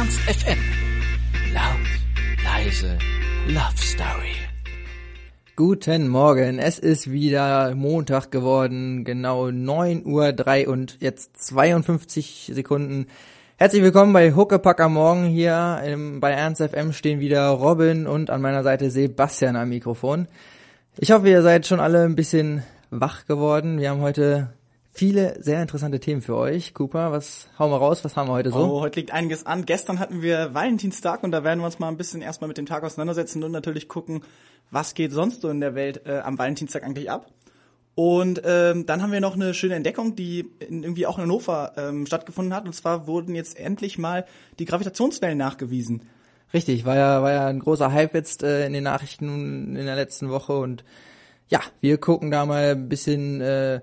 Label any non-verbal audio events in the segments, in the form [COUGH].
Ernst FM. Laut, leise, Love Story. Guten Morgen, es ist wieder Montag geworden, genau 9 Uhr 3 und jetzt 52 Sekunden. Herzlich willkommen bei Huckepack am Morgen hier bei Ernst FM stehen wieder Robin und an meiner Seite Sebastian am Mikrofon. Ich hoffe, ihr seid schon alle ein bisschen wach geworden. Wir haben heute viele sehr interessante Themen für euch. Cooper, was hauen wir raus? Was haben wir heute so? Oh, heute liegt einiges an. Gestern hatten wir Valentinstag und da werden wir uns mal ein bisschen erstmal mit dem Tag auseinandersetzen und natürlich gucken, was geht sonst so in der Welt äh, am Valentinstag eigentlich ab. Und ähm, dann haben wir noch eine schöne Entdeckung, die in, irgendwie auch in Hannover ähm, stattgefunden hat. Und zwar wurden jetzt endlich mal die Gravitationswellen nachgewiesen. Richtig, war ja, war ja ein großer Hype jetzt äh, in den Nachrichten in der letzten Woche und ja, wir gucken da mal ein bisschen, äh,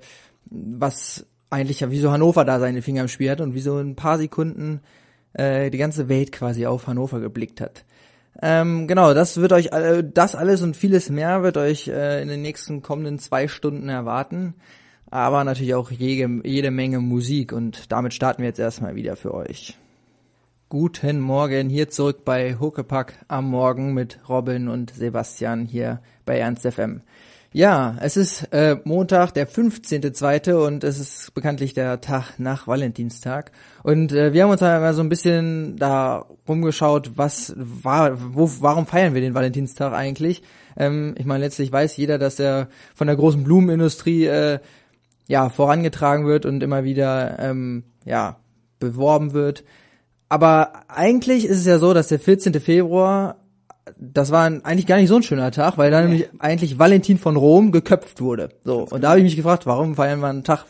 was eigentlich ja, wieso Hannover da seine Finger im Spiel hat und wieso in ein paar Sekunden äh, die ganze Welt quasi auf Hannover geblickt hat. Ähm, genau, das wird euch, äh, das alles und vieles mehr wird euch äh, in den nächsten kommenden zwei Stunden erwarten. Aber natürlich auch jede, jede Menge Musik und damit starten wir jetzt erstmal wieder für euch. Guten Morgen, hier zurück bei Huckepack am Morgen mit Robin und Sebastian hier bei Ernst FM. Ja, es ist äh, Montag, der 15.2. und es ist bekanntlich der Tag nach Valentinstag. Und äh, wir haben uns einmal so ein bisschen da rumgeschaut, was war, wo, warum feiern wir den Valentinstag eigentlich? Ähm, ich meine, letztlich weiß jeder, dass er von der großen Blumenindustrie äh, ja vorangetragen wird und immer wieder ähm, ja beworben wird. Aber eigentlich ist es ja so, dass der 14. Februar das war eigentlich gar nicht so ein schöner Tag, weil da nee. nämlich eigentlich Valentin von Rom geköpft wurde. So, und da habe ich mich gefragt, warum feiern wir einen Tag,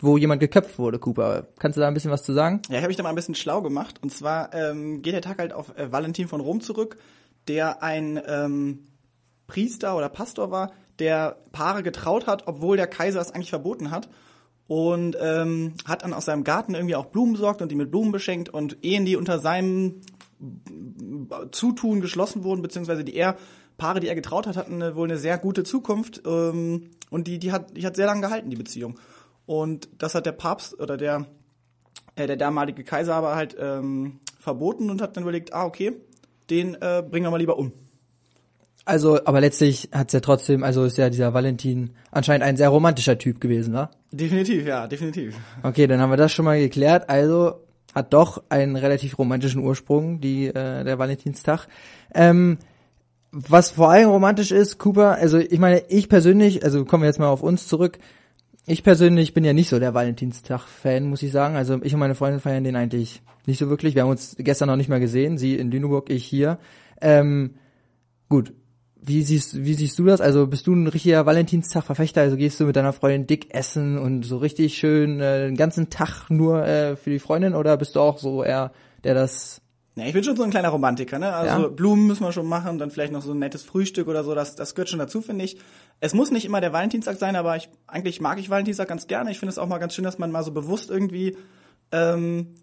wo jemand geköpft wurde, Cooper? Kannst du da ein bisschen was zu sagen? Ja, ich habe mich da mal ein bisschen schlau gemacht. Und zwar ähm, geht der Tag halt auf äh, Valentin von Rom zurück, der ein ähm, Priester oder Pastor war, der Paare getraut hat, obwohl der Kaiser es eigentlich verboten hat. Und ähm, hat dann aus seinem Garten irgendwie auch Blumen besorgt und die mit Blumen beschenkt. Und Ehen, die unter seinem Zutun geschlossen wurden, beziehungsweise die er Paare, die er getraut hat, hatten eine, wohl eine sehr gute Zukunft ähm, und die, die hat, die hat sehr lange gehalten, die Beziehung. Und das hat der Papst oder der, äh, der damalige Kaiser aber halt ähm, verboten und hat dann überlegt, ah, okay, den äh, bringen wir mal lieber um. Also, aber letztlich hat's ja trotzdem, also ist ja dieser Valentin anscheinend ein sehr romantischer Typ gewesen, wa? Definitiv, ja, definitiv. Okay, dann haben wir das schon mal geklärt. Also hat doch einen relativ romantischen Ursprung, die äh, der Valentinstag. Ähm, was vor allem romantisch ist, Cooper, also ich meine, ich persönlich, also kommen wir jetzt mal auf uns zurück. Ich persönlich bin ja nicht so der Valentinstag-Fan, muss ich sagen. Also ich und meine Freundin feiern den eigentlich nicht so wirklich. Wir haben uns gestern noch nicht mal gesehen. Sie in Lüneburg, ich hier. Ähm, gut, wie siehst, wie siehst du das? Also bist du ein richtiger Valentinstag-Verfechter? Also gehst du mit deiner Freundin dick essen und so richtig schön äh, den ganzen Tag nur äh, für die Freundin oder bist du auch so eher, der das ja, ich bin schon so ein kleiner Romantiker, ne? Also ja. Blumen müssen wir schon machen, dann vielleicht noch so ein nettes Frühstück oder so, das, das gehört schon dazu, finde ich. Es muss nicht immer der Valentinstag sein, aber ich eigentlich mag ich Valentinstag ganz gerne. Ich finde es auch mal ganz schön, dass man mal so bewusst irgendwie ähm,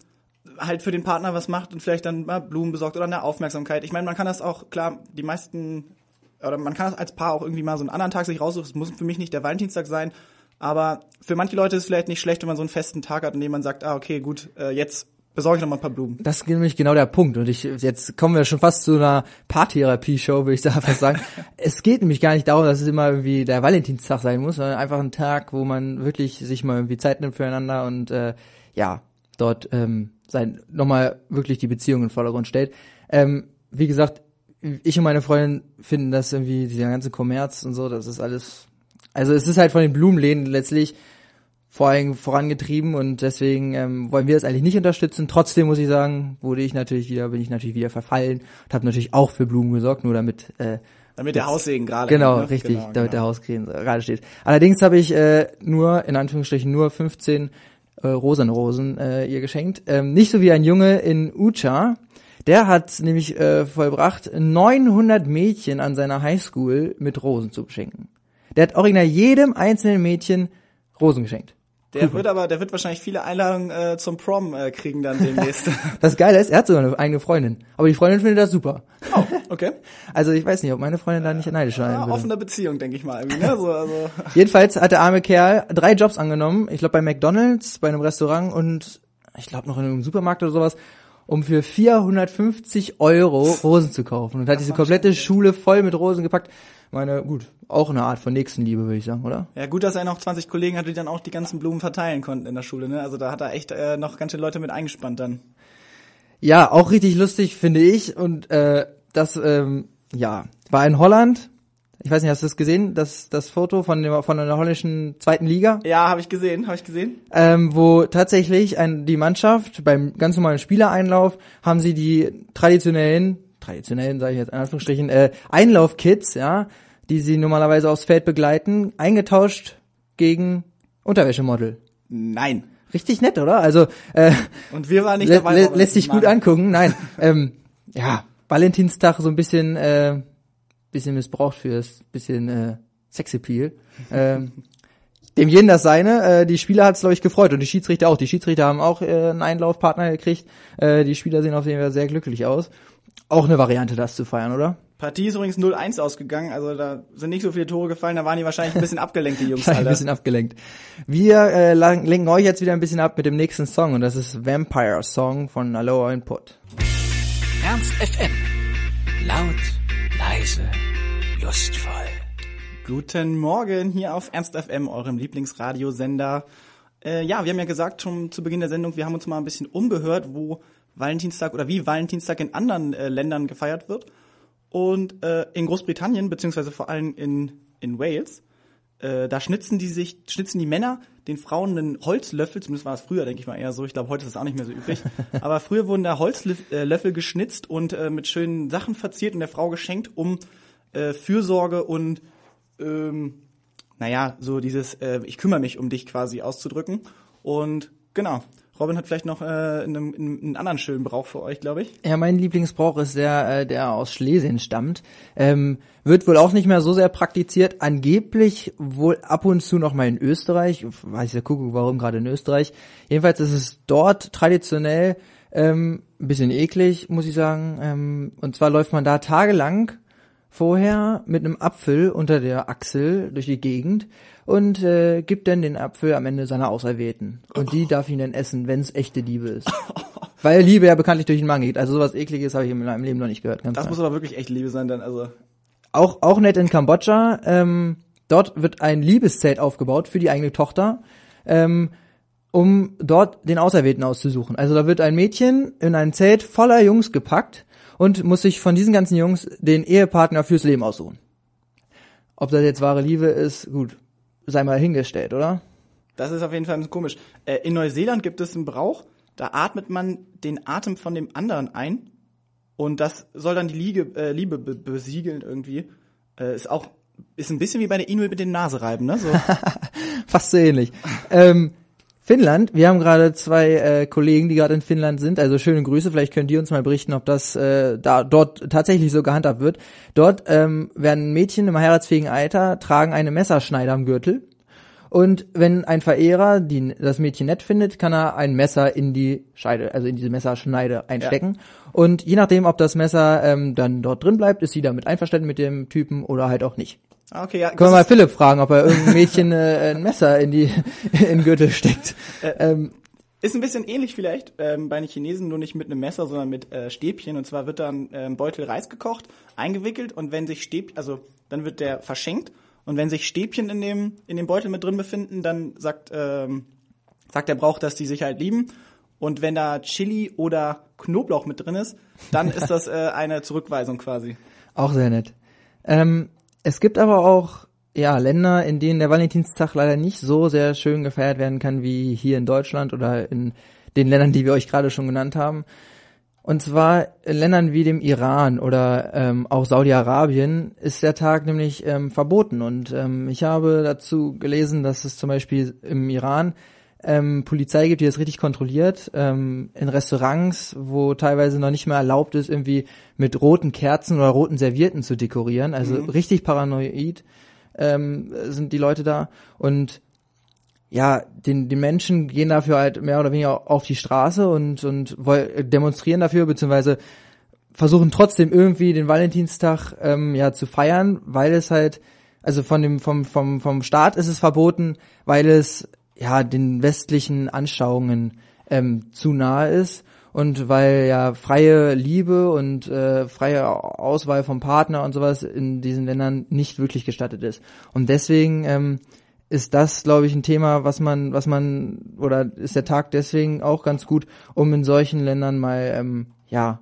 halt für den Partner was macht und vielleicht dann mal Blumen besorgt oder eine Aufmerksamkeit. Ich meine, man kann das auch, klar, die meisten oder man kann als Paar auch irgendwie mal so einen anderen Tag sich raussuchen. Es muss für mich nicht der Valentinstag sein, aber für manche Leute ist es vielleicht nicht schlecht, wenn man so einen festen Tag hat, an dem man sagt, ah, okay, gut, äh, jetzt besorge ich noch mal ein paar Blumen. Das ist nämlich genau der Punkt. Und ich, jetzt kommen wir schon fast zu einer Paartherapie-Show, würde ich [LAUGHS] da fast sagen. [LAUGHS] es geht nämlich gar nicht darum, dass es immer irgendwie der Valentinstag sein muss, sondern einfach ein Tag, wo man wirklich sich mal irgendwie Zeit nimmt füreinander und äh, ja, dort ähm, sein nochmal wirklich die Beziehung in den Vordergrund stellt. Ähm, wie gesagt, ich und meine Freundin finden das irgendwie, dieser ganze Kommerz und so, das ist alles, also es ist halt von den Blumenläden letztlich vor allem vorangetrieben und deswegen ähm, wollen wir das eigentlich nicht unterstützen. Trotzdem muss ich sagen, wurde ich natürlich wieder, bin ich natürlich wieder verfallen und habe natürlich auch für Blumen gesorgt, nur damit äh, damit der Haussegen gerade genau ne? richtig, genau, damit genau. der Haussegen gerade steht. Allerdings habe ich äh, nur in Anführungsstrichen nur 15 äh, Rosenrosen äh, ihr geschenkt, ähm, nicht so wie ein Junge in Ucha, der hat nämlich äh, vollbracht, 900 Mädchen an seiner Highschool mit Rosen zu beschenken. Der hat original jedem einzelnen Mädchen Rosen geschenkt. Der cool. wird aber, der wird wahrscheinlich viele Einladungen äh, zum Prom äh, kriegen dann demnächst. [LAUGHS] das Geile ist, er hat sogar eine eigene Freundin. Aber die Freundin findet das super. Oh, okay. Also ich weiß nicht, ob meine Freundin da nicht neidisch sein ja, würde. Offene Beziehung, denke ich mal. Ne? So, also. [LAUGHS] Jedenfalls hat der arme Kerl drei Jobs angenommen. Ich glaube bei McDonald's, bei einem Restaurant und ich glaube noch in einem Supermarkt oder sowas um für 450 Euro Rosen zu kaufen und hat diese komplette Schule voll mit Rosen gepackt. Meine, gut, auch eine Art von Nächstenliebe, würde ich sagen, oder? Ja, gut, dass er noch 20 Kollegen hatte, die dann auch die ganzen Blumen verteilen konnten in der Schule, ne? Also da hat er echt äh, noch ganz schön Leute mit eingespannt dann. Ja, auch richtig lustig, finde ich. Und äh, das, ähm, ja, war in Holland. Ich weiß nicht, hast du das gesehen? Das, das Foto von, dem, von der holländischen zweiten Liga? Ja, habe ich gesehen, habe ich gesehen. ähm, wo tatsächlich ein, die Mannschaft beim ganz normalen Spielereinlauf haben sie die traditionellen, traditionellen sage ich jetzt in Anführungsstrichen, äh, Einlaufkits, ja, die sie normalerweise aufs Feld begleiten, eingetauscht gegen Unterwäschemodel. Nein. Richtig nett, oder? Also äh, Und wir waren nicht dabei. lä lässt sich gut angucken. Nein, ähm, ja, Valentinstag so ein bisschen, äh, bisschen missbraucht fürs bisschen äh, Sexappeal. ähm, [LAUGHS] dem jeden das seine. Äh, die Spieler hat es, glaube ich, gefreut und die Schiedsrichter auch. Die Schiedsrichter haben auch äh, einen Einlaufpartner gekriegt. Äh, die Spieler sehen auf jeden Fall sehr glücklich aus. Auch eine Variante, das zu feiern, oder? Partie ist übrigens 0-1 ausgegangen, also da sind nicht so viele Tore gefallen, da waren die wahrscheinlich ein bisschen [LAUGHS] abgelenkt, die Jungs, ein Alter. bisschen abgelenkt. Wir äh, lenken euch jetzt wieder ein bisschen ab mit dem nächsten Song und das ist Vampire Song von Aloha Input. Ernst FM. Laut, leise, lustvoll. Guten Morgen hier auf Ernst FM, eurem Lieblingsradiosender. Äh, ja, wir haben ja gesagt schon zu Beginn der Sendung, wir haben uns mal ein bisschen umgehört, wo Valentinstag oder wie Valentinstag in anderen äh, Ländern gefeiert wird. Und äh, in Großbritannien, beziehungsweise vor allem in, in Wales, äh, da schnitzen die sich, schnitzen die Männer den Frauen einen Holzlöffel, zumindest war es früher, denke ich mal eher so, ich glaube, heute ist es auch nicht mehr so üblich, [LAUGHS] aber früher wurden da Holzlöffel geschnitzt und äh, mit schönen Sachen verziert und der Frau geschenkt, um äh, Fürsorge und ähm, naja, so dieses äh, ich kümmere mich um dich quasi auszudrücken. Und genau, Robin hat vielleicht noch äh, einen, einen anderen schönen Brauch für euch, glaube ich. Ja, mein Lieblingsbrauch ist der, äh, der aus Schlesien stammt. Ähm, wird wohl auch nicht mehr so sehr praktiziert. Angeblich wohl ab und zu noch mal in Österreich. Weiß ja, gucke, warum gerade in Österreich. Jedenfalls ist es dort traditionell ähm, ein bisschen eklig, muss ich sagen. Ähm, und zwar läuft man da tagelang vorher mit einem Apfel unter der Achsel durch die Gegend und äh, gibt dann den Apfel am Ende seiner Auserwählten. Und die darf ihn dann essen, wenn es echte Liebe ist. [LAUGHS] Weil Liebe ja bekanntlich durch den Magen geht. Also sowas ekliges habe ich in meinem Leben noch nicht gehört. Das klar. muss aber wirklich echt Liebe sein, dann also. auch, auch nett in Kambodscha. Ähm, dort wird ein Liebeszelt aufgebaut für die eigene Tochter, ähm, um dort den Auserwählten auszusuchen. Also da wird ein Mädchen in ein Zelt voller Jungs gepackt und muss sich von diesen ganzen Jungs den Ehepartner fürs Leben aussuchen. Ob das jetzt wahre Liebe ist, gut, sei mal hingestellt, oder? Das ist auf jeden Fall ein bisschen komisch. Äh, in Neuseeland gibt es einen Brauch, da atmet man den Atem von dem anderen ein und das soll dann die Liege, äh, Liebe be besiegeln irgendwie. Äh, ist auch ist ein bisschen wie bei der Inuit mit den Nasereiben, ne? So. [LAUGHS] Fast so ähnlich. ähm, Finnland, wir haben gerade zwei äh, Kollegen, die gerade in Finnland sind, also schöne Grüße, vielleicht könnt ihr uns mal berichten, ob das äh, da dort tatsächlich so gehandhabt wird. Dort ähm, werden Mädchen im heiratsfähigen Alter tragen eine Messerschneider am Gürtel und wenn ein Verehrer die, das Mädchen nett findet, kann er ein Messer in die Scheide, also in diese Messerschneide einstecken. Und je nachdem, ob das Messer ähm, dann dort drin bleibt, ist sie damit einverstanden mit dem Typen oder halt auch nicht. Ah, Okay, ja. Können wir mal Philipp fragen, ob er irgendein Mädchen äh, ein Messer in die [LAUGHS] in den Gürtel steckt. ähm, Ist ein bisschen ähnlich vielleicht ähm, bei den Chinesen, nur nicht mit einem Messer, sondern mit äh, Stäbchen. Und zwar wird dann äh, ein Beutel Reis gekocht, eingewickelt und wenn sich Stäbchen, also dann wird der verschenkt und wenn sich Stäbchen in dem in dem Beutel mit drin befinden, dann sagt ähm, sagt der Brauch, dass die sich halt lieben. Und wenn da Chili oder Knoblauch mit drin ist, dann ist das äh, eine Zurückweisung quasi. auch sehr nett. Ähm, es gibt aber auch ja Länder, in denen der Valentinstag leider nicht so sehr schön gefeiert werden kann wie hier in Deutschland oder in den Ländern, die wir euch gerade schon genannt haben. Und zwar in Ländern wie dem Iran oder ähm, auch Saudi-Arabien ist der Tag nämlich ähm, verboten. Und ähm, ich habe dazu gelesen, dass es zum Beispiel im Iran ähm, Polizei gibt, die das richtig kontrolliert, ähm, in Restaurants, wo teilweise noch nicht mehr erlaubt ist, irgendwie mit roten Kerzen oder roten Servietten zu dekorieren. Also richtig paranoid ähm, sind die Leute da. Und ja, den, die Menschen gehen dafür halt mehr oder weniger auf die Straße und, und demonstrieren dafür, beziehungsweise versuchen trotzdem irgendwie den Valentinstag ähm, ja zu feiern, weil es halt, also von dem, vom, vom, vom Staat ist es verboten, weil es ja den westlichen Anschauungen ähm, zu nahe ist. und weil ja freie Liebe und äh, freie Auswahl vom Partner und sowas in diesen Ländern nicht wirklich gestattet ist. Und deswegen ähm, ist das, glaube ich, ein Thema, was man, was man, oder ist der Tag deswegen auch ganz gut, um in solchen Ländern mal, ähm, ja,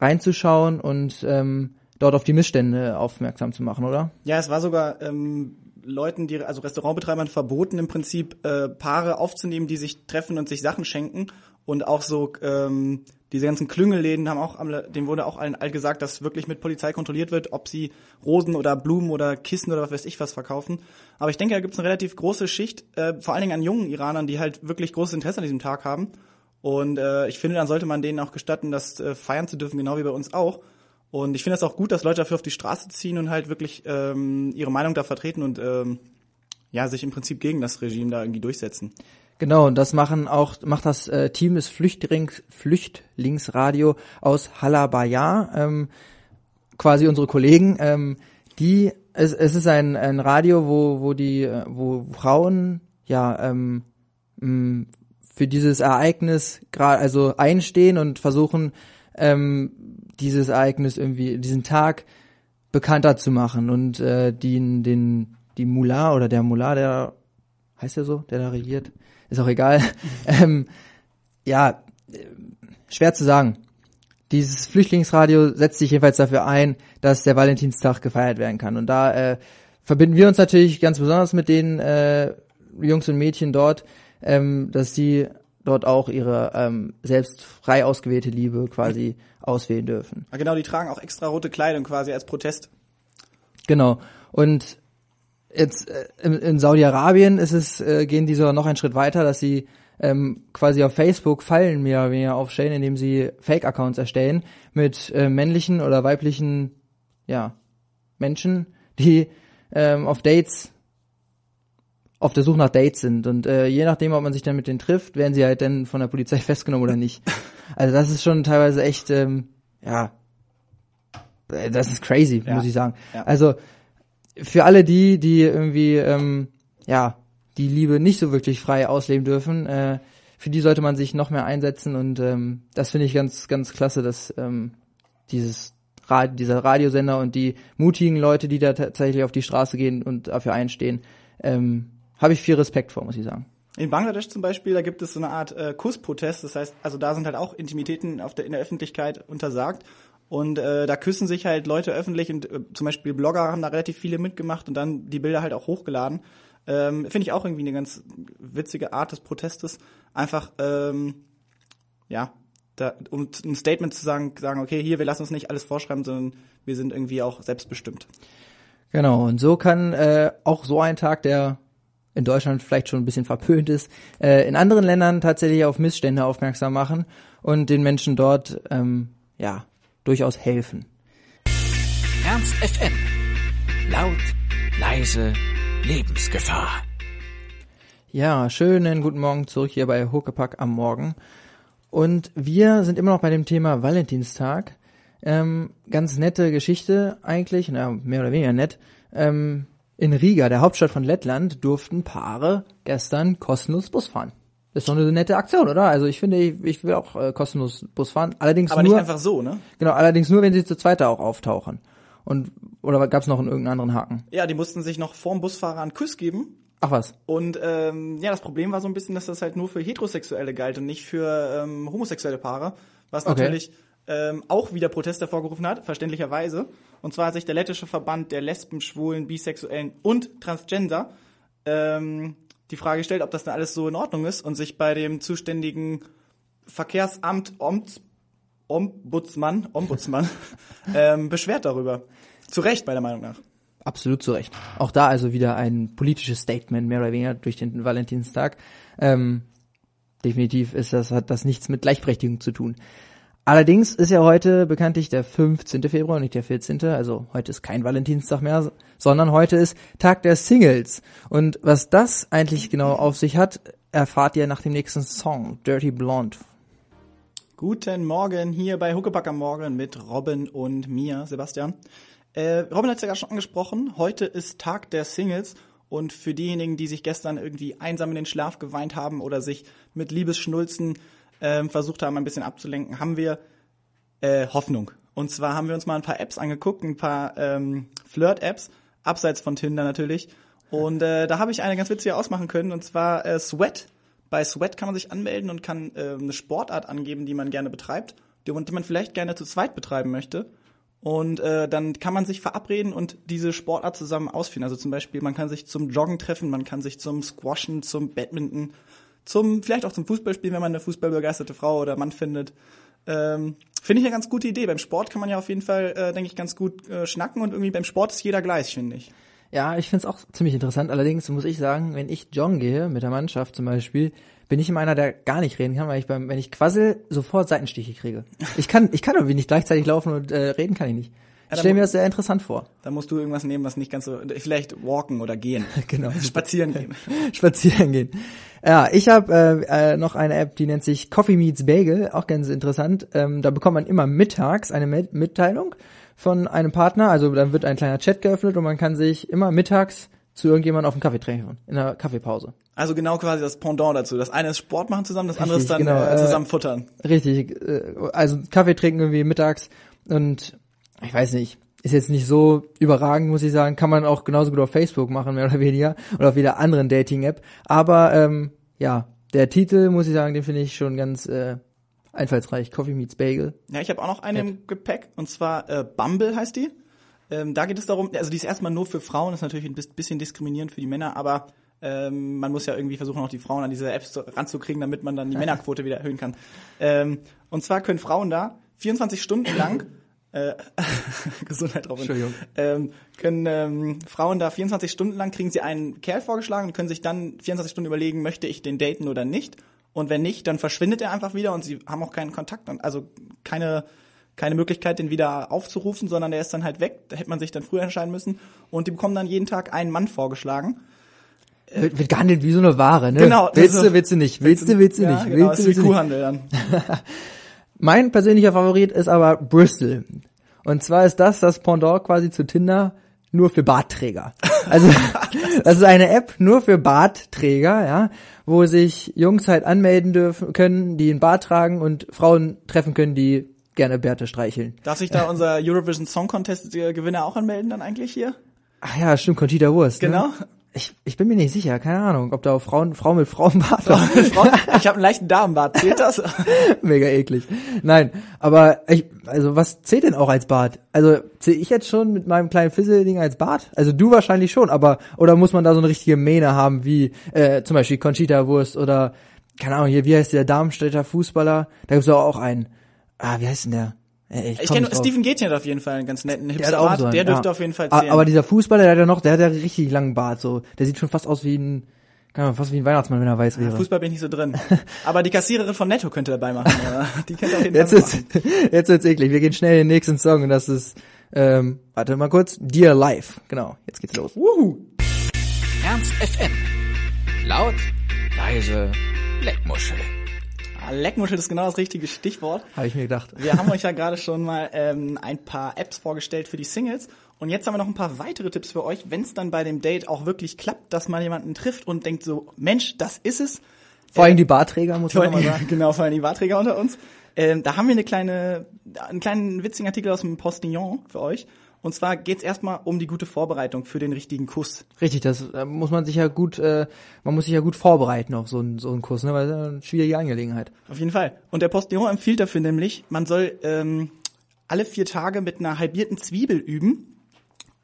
reinzuschauen und ähm, dort auf die Missstände aufmerksam zu machen, oder? Ja, es war sogar ähm, Leuten, die, also Restaurantbetreibern verboten im Prinzip äh, Paare aufzunehmen, die sich treffen und sich Sachen schenken und auch so ähm, diese ganzen Klüngelläden haben auch, dem wurde auch allen all gesagt, dass wirklich mit Polizei kontrolliert wird, ob sie Rosen oder Blumen oder Kissen oder was weiß ich was verkaufen. Aber ich denke, da gibt es eine relativ große Schicht, äh, vor allen Dingen an jungen Iranern, die halt wirklich großes Interesse an diesem Tag haben. Und äh, ich finde, dann sollte man denen auch gestatten, das äh, feiern zu dürfen, genau wie bei uns auch. Und ich finde es auch gut, dass Leute dafür auf die Straße ziehen und halt wirklich ähm, ihre Meinung da vertreten und ähm, ja, sich im Prinzip gegen das Regime da irgendwie durchsetzen. Genau, und das machen auch, macht das äh, Team des Flüchtlings, Flüchtlingsradio aus Halabaya, ähm, quasi unsere Kollegen, ähm, die, es, es ist ein, ein Radio, wo, wo die, äh, wo Frauen, ja, ähm, mh, für dieses Ereignis gerade, also einstehen und versuchen, ähm, dieses Ereignis irgendwie, diesen Tag bekannter zu machen und äh, den, den, die Mullah oder der Mullah, der heißt er so, der da regiert, ist auch egal. [LAUGHS] ähm, ja, schwer zu sagen. Dieses Flüchtlingsradio setzt sich jedenfalls dafür ein, dass der Valentinstag gefeiert werden kann. Und da äh, verbinden wir uns natürlich ganz besonders mit den äh, Jungs und Mädchen dort, ähm, dass die dort auch ihre ähm, selbst frei ausgewählte Liebe quasi auswählen dürfen. Ja, genau, die tragen auch extra rote Kleidung quasi als Protest. Genau. Und jetzt äh, in, in Saudi-Arabien ist es, äh, gehen die sogar noch einen Schritt weiter, dass sie ähm, quasi auf Facebook Fallen mehr oder weniger aufstellen, indem sie Fake-Accounts erstellen mit äh, männlichen oder weiblichen ja, Menschen, die ähm, auf Dates auf der Suche nach Dates sind und äh, je nachdem, ob man sich dann mit denen trifft, werden sie halt dann von der Polizei [LAUGHS] festgenommen oder nicht. Also das ist schon teilweise echt, ähm, ja, äh, das ist crazy, ja. muss ich sagen. Ja. Also für alle die, die irgendwie, ähm, ja, die Liebe nicht so wirklich frei ausleben dürfen, äh, für die sollte man sich noch mehr einsetzen und ähm, das finde ich ganz, ganz klasse, dass ähm, dieses Rad dieser Radiosender und die mutigen Leute, die da tatsächlich auf die Straße gehen und dafür einstehen, ähm, habe ich viel Respekt vor, muss ich sagen. In Bangladesch zum Beispiel, da gibt es so eine Art äh, Kussprotest. Das heißt, also da sind halt auch Intimitäten auf der, in der Öffentlichkeit untersagt. Und äh, da küssen sich halt Leute öffentlich und äh, zum Beispiel Blogger haben da relativ viele mitgemacht und dann die Bilder halt auch hochgeladen. Ähm, Finde ich auch irgendwie eine ganz witzige Art des Protestes. Einfach, ähm, ja, da, um ein Statement zu sagen, sagen, okay, hier, wir lassen uns nicht alles vorschreiben, sondern wir sind irgendwie auch selbstbestimmt. Genau, und so kann äh, auch so ein Tag, der in Deutschland vielleicht schon ein bisschen verpönt ist, äh, in anderen Ländern tatsächlich auf Missstände aufmerksam machen und den Menschen dort ähm, ja durchaus helfen. Ernst FM. Laut, leise, Lebensgefahr. Ja, schönen guten Morgen zurück hier bei Huckepack am Morgen. Und wir sind immer noch bei dem Thema Valentinstag. Ähm, ganz nette Geschichte eigentlich, na, mehr oder weniger nett. Ähm, in Riga, der Hauptstadt von Lettland, durften Paare gestern kostenlos Bus fahren. Ist doch eine nette Aktion, oder? Also ich finde, ich, ich will auch äh, kostenlos Bus fahren. Allerdings Aber nur, nicht einfach so, ne? Genau, allerdings nur, wenn sie zu zweit da auch auftauchen. Und oder gab es noch einen irgendeinen anderen Haken? Ja, die mussten sich noch vorm Busfahrer einen Kuss geben. Ach was. Und ähm, ja, das Problem war so ein bisschen, dass das halt nur für Heterosexuelle galt und nicht für ähm, homosexuelle Paare. Was Okay. natürlich ähm, auch wieder Protest hervorgerufen hat, verständlicherweise. Und zwar hat sich der lettische Verband der Lesben, Schwulen, Bisexuellen und Transgender ähm, die Frage gestellt, ob das denn alles so in Ordnung ist und sich bei dem zuständigen Verkehrsamt Omts, Ombudsmann, Ombudsmann [LAUGHS] ähm, beschwert darüber. Zu Recht, meiner Meinung nach. Absolut zu Recht. Auch da also wieder ein politisches Statement, mehr oder weniger, durch den Valentinstag. Ähm, definitiv ist das, hat das nichts mit Gleichberechtigung zu tun. Allerdings ist ja heute bekanntlich der 15. Februar, nicht der 14. Also heute ist kein Valentinstag mehr, sondern heute ist Tag der Singles. Und was das eigentlich genau auf sich hat, erfahrt ihr nach dem nächsten Song, Dirty Blonde. Guten Morgen hier bei Huckepack am Morgen mit Robin und mir, Sebastian. Äh, Robin hat es ja gerade schon angesprochen. Heute ist Tag der Singles und für diejenigen, die sich gestern irgendwie einsam in den Schlaf geweint haben oder sich mit Liebesschnulzen ähm, versucht haben, ein bisschen abzulenken, haben wir äh, Hoffnung. Und zwar haben wir uns mal ein paar Apps angeguckt, ein paar ähm, Flirt-Apps, abseits von Tinder natürlich. Und äh, da habe ich eine ganz witzige ausmachen können, und zwar äh, Sweat. Bei Sweat kann man sich anmelden und kann äh, eine Sportart angeben, die man gerne betreibt, die, man vielleicht gerne zu zweit betreiben möchte. Und äh, dann kann man sich verabreden und diese Sportart zusammen ausführen. Also zum Beispiel, man kann sich zum Joggen treffen, man kann sich zum Squashen, zum Badminton, zum vielleicht auch zum Fußballspielen, wenn man eine fußballbegeisterte Frau oder Mann findet. Ähm, Finde ich eine ganz gute Idee. Beim Sport kann man ja auf jeden Fall, äh, denke ich, ganz gut äh, schnacken und irgendwie beim Sport ist jeder gleich, finde ich. Ja, ich find's auch ziemlich interessant. Allerdings muss ich sagen, wenn ich joggen gehe mit der Mannschaft zum Beispiel, bin ich immer einer, der gar nicht reden kann, weil ich beim, wenn ich quassel, sofort Seitenstiche kriege. Ich kann, ich kann irgendwie nicht gleichzeitig laufen und äh, reden kann ich nicht. Ich stelle mir das sehr interessant vor. Da musst du irgendwas nehmen, was nicht ganz so, vielleicht walken oder gehen. [LAUGHS] Genau. Spazieren gehen. [LAUGHS] Spazieren gehen. Ja, ich habe äh, äh, noch eine App, die nennt sich Coffee Meets Bagel, auch ganz interessant. Ähm, da bekommt man immer mittags eine Mit Mitteilung von einem Partner, also dann wird ein kleiner Chat geöffnet und man kann sich immer mittags zu irgendjemandem auf einen Kaffee treffen, in einer Kaffeepause. Also genau quasi das Pendant dazu. Das eine ist Sport machen zusammen, das andere ist Richtig, dann genau, äh, äh, zusammen futtern. Richtig, äh, also Kaffee trinken irgendwie mittags und ich weiß nicht, ist jetzt nicht so überragend, muss ich sagen, kann man auch genauso gut auf Facebook machen, mehr oder weniger, oder auf jeder anderen Dating-App. Aber ähm, ja, der Titel, muss ich sagen, den finde ich schon ganz äh, einfallsreich. Coffee Meets Bagel. Ja, ich habe auch noch eine im Gepäck und zwar äh, Bumble heißt die. Ähm, da geht es darum, also die ist erstmal nur für Frauen, ist natürlich ein bis- bisschen diskriminierend für die Männer, aber ähm, man muss ja irgendwie versuchen, auch die Frauen an diese Apps ranzukriegen, damit man dann die [LAUGHS] Männerquote wieder erhöhen kann. Ähm, und zwar können Frauen da 24 Stunden lang äh, [LAUGHS] Gesundheit drauf. Entschuldigung. Ähm, können ähm, Frauen da 24 Stunden lang kriegen sie einen Kerl vorgeschlagen und können sich dann 24 Stunden überlegen, möchte ich den daten oder nicht. Und wenn nicht, dann verschwindet er einfach wieder und sie haben auch keinen Kontakt, also keine keine Möglichkeit, den wieder aufzurufen, sondern der ist dann halt weg. Da hätte man sich dann früher entscheiden müssen. Und die bekommen dann jeden Tag einen Mann vorgeschlagen. Wird, wird gehandelt wie so eine Ware, ne? Genau, Willst also- du, willst du nicht, willst du, willst du ja, nicht, genau, willst du, willst du nicht. Kuhhandel dann. [LAUGHS] Mein persönlicher Favorit ist aber Bristol. Und zwar ist das das Pendant quasi zu Tinder nur für Bartträger. Also [LAUGHS] das ist eine App nur für Bartträger, ja, wo sich Jungs halt anmelden dürfen können, die einen Bart tragen und Frauen treffen können, die gerne Bärte streicheln. Darf sich da [LAUGHS] unser Eurovision Song Contest Gewinner auch anmelden dann eigentlich hier? Ach ja, stimmt, Conchita Wurst. Genau. Ne? Ich, ich bin mir nicht sicher, keine Ahnung, ob da auch Frauen, Frauen mit Frauenbart Frauen, ich habe einen leichten Damenbart, zählt das? [LAUGHS] Mega eklig. Nein, aber ich, also was zählt denn auch als Bart? Also zähle ich jetzt schon mit meinem kleinen Fisselding als Bart? Also du wahrscheinlich schon, aber oder muss man da so eine richtige Mähne haben wie äh, zum Beispiel Conchita Wurst oder keine Ahnung hier, wie heißt der Darmstädter Fußballer? Da gibt's doch auch einen. Ah, wie heißt denn der? Äh, Ich komm kenne. Steven Gätchen hat auf jeden Fall einen ganz netten der hat hipster auch Bart. so einen, Der dürfte ja. auf jeden Fall zählen. Aber dieser Fußballer, der hat ja noch, der hat ja richtig langen Bart, so. Der sieht schon fast aus wie ein, keine Ahnung, fast wie ein Weihnachtsmann, wenn er weiß wäre. Fußball bin ich nicht so drin. [LAUGHS] Aber die Kassiererin von Netto könnte dabei machen. ja. Die könnte auf jeden Jetzt Fall wird's, machen. [LAUGHS] jetzt wird's eklig. Wir gehen schnell in den nächsten Song und das ist, ähm, warte mal kurz, Dear Life. Genau, jetzt geht's los. Wuhu. Ernst FM. Laut, leise, Leckmuschel. Leckmuschel ist genau das richtige Stichwort. Habe ich mir gedacht. Wir haben euch ja gerade schon mal ähm, ein paar Apps vorgestellt für die Singles. Und jetzt haben wir noch ein paar weitere Tipps für euch, wenn es dann bei dem Date auch wirklich klappt, dass man jemanden trifft und denkt so, Mensch, das ist es. Vor allem die Bartträger, muss man nochmal sagen. [LAUGHS] genau, vor allem die Warträger unter uns. Ähm, da haben wir eine kleine, einen kleinen witzigen Artikel aus dem Postillon für euch. Und zwar geht's erstmal um die gute Vorbereitung für den richtigen Kuss. Richtig, das äh, muss man sich ja gut, äh, man muss sich ja gut vorbereiten auf so einen, so einen Kuss, ne, weil das ist eine schwierige Angelegenheit. Auf jeden Fall. Und der Postillon empfiehlt dafür nämlich, man soll ähm, alle vier Tage mit einer halbierten Zwiebel üben,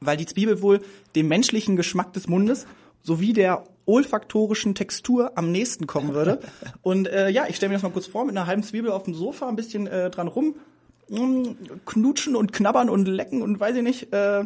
weil die Zwiebel wohl dem menschlichen Geschmack des Mundes sowie der olfaktorischen Textur am nächsten kommen würde. [LAUGHS] Und äh, ja, ich stelle mir das mal kurz vor, mit einer halben Zwiebel auf dem Sofa, ein bisschen äh, dran rum, knutschen und knabbern und lecken und weiß ich nicht, äh,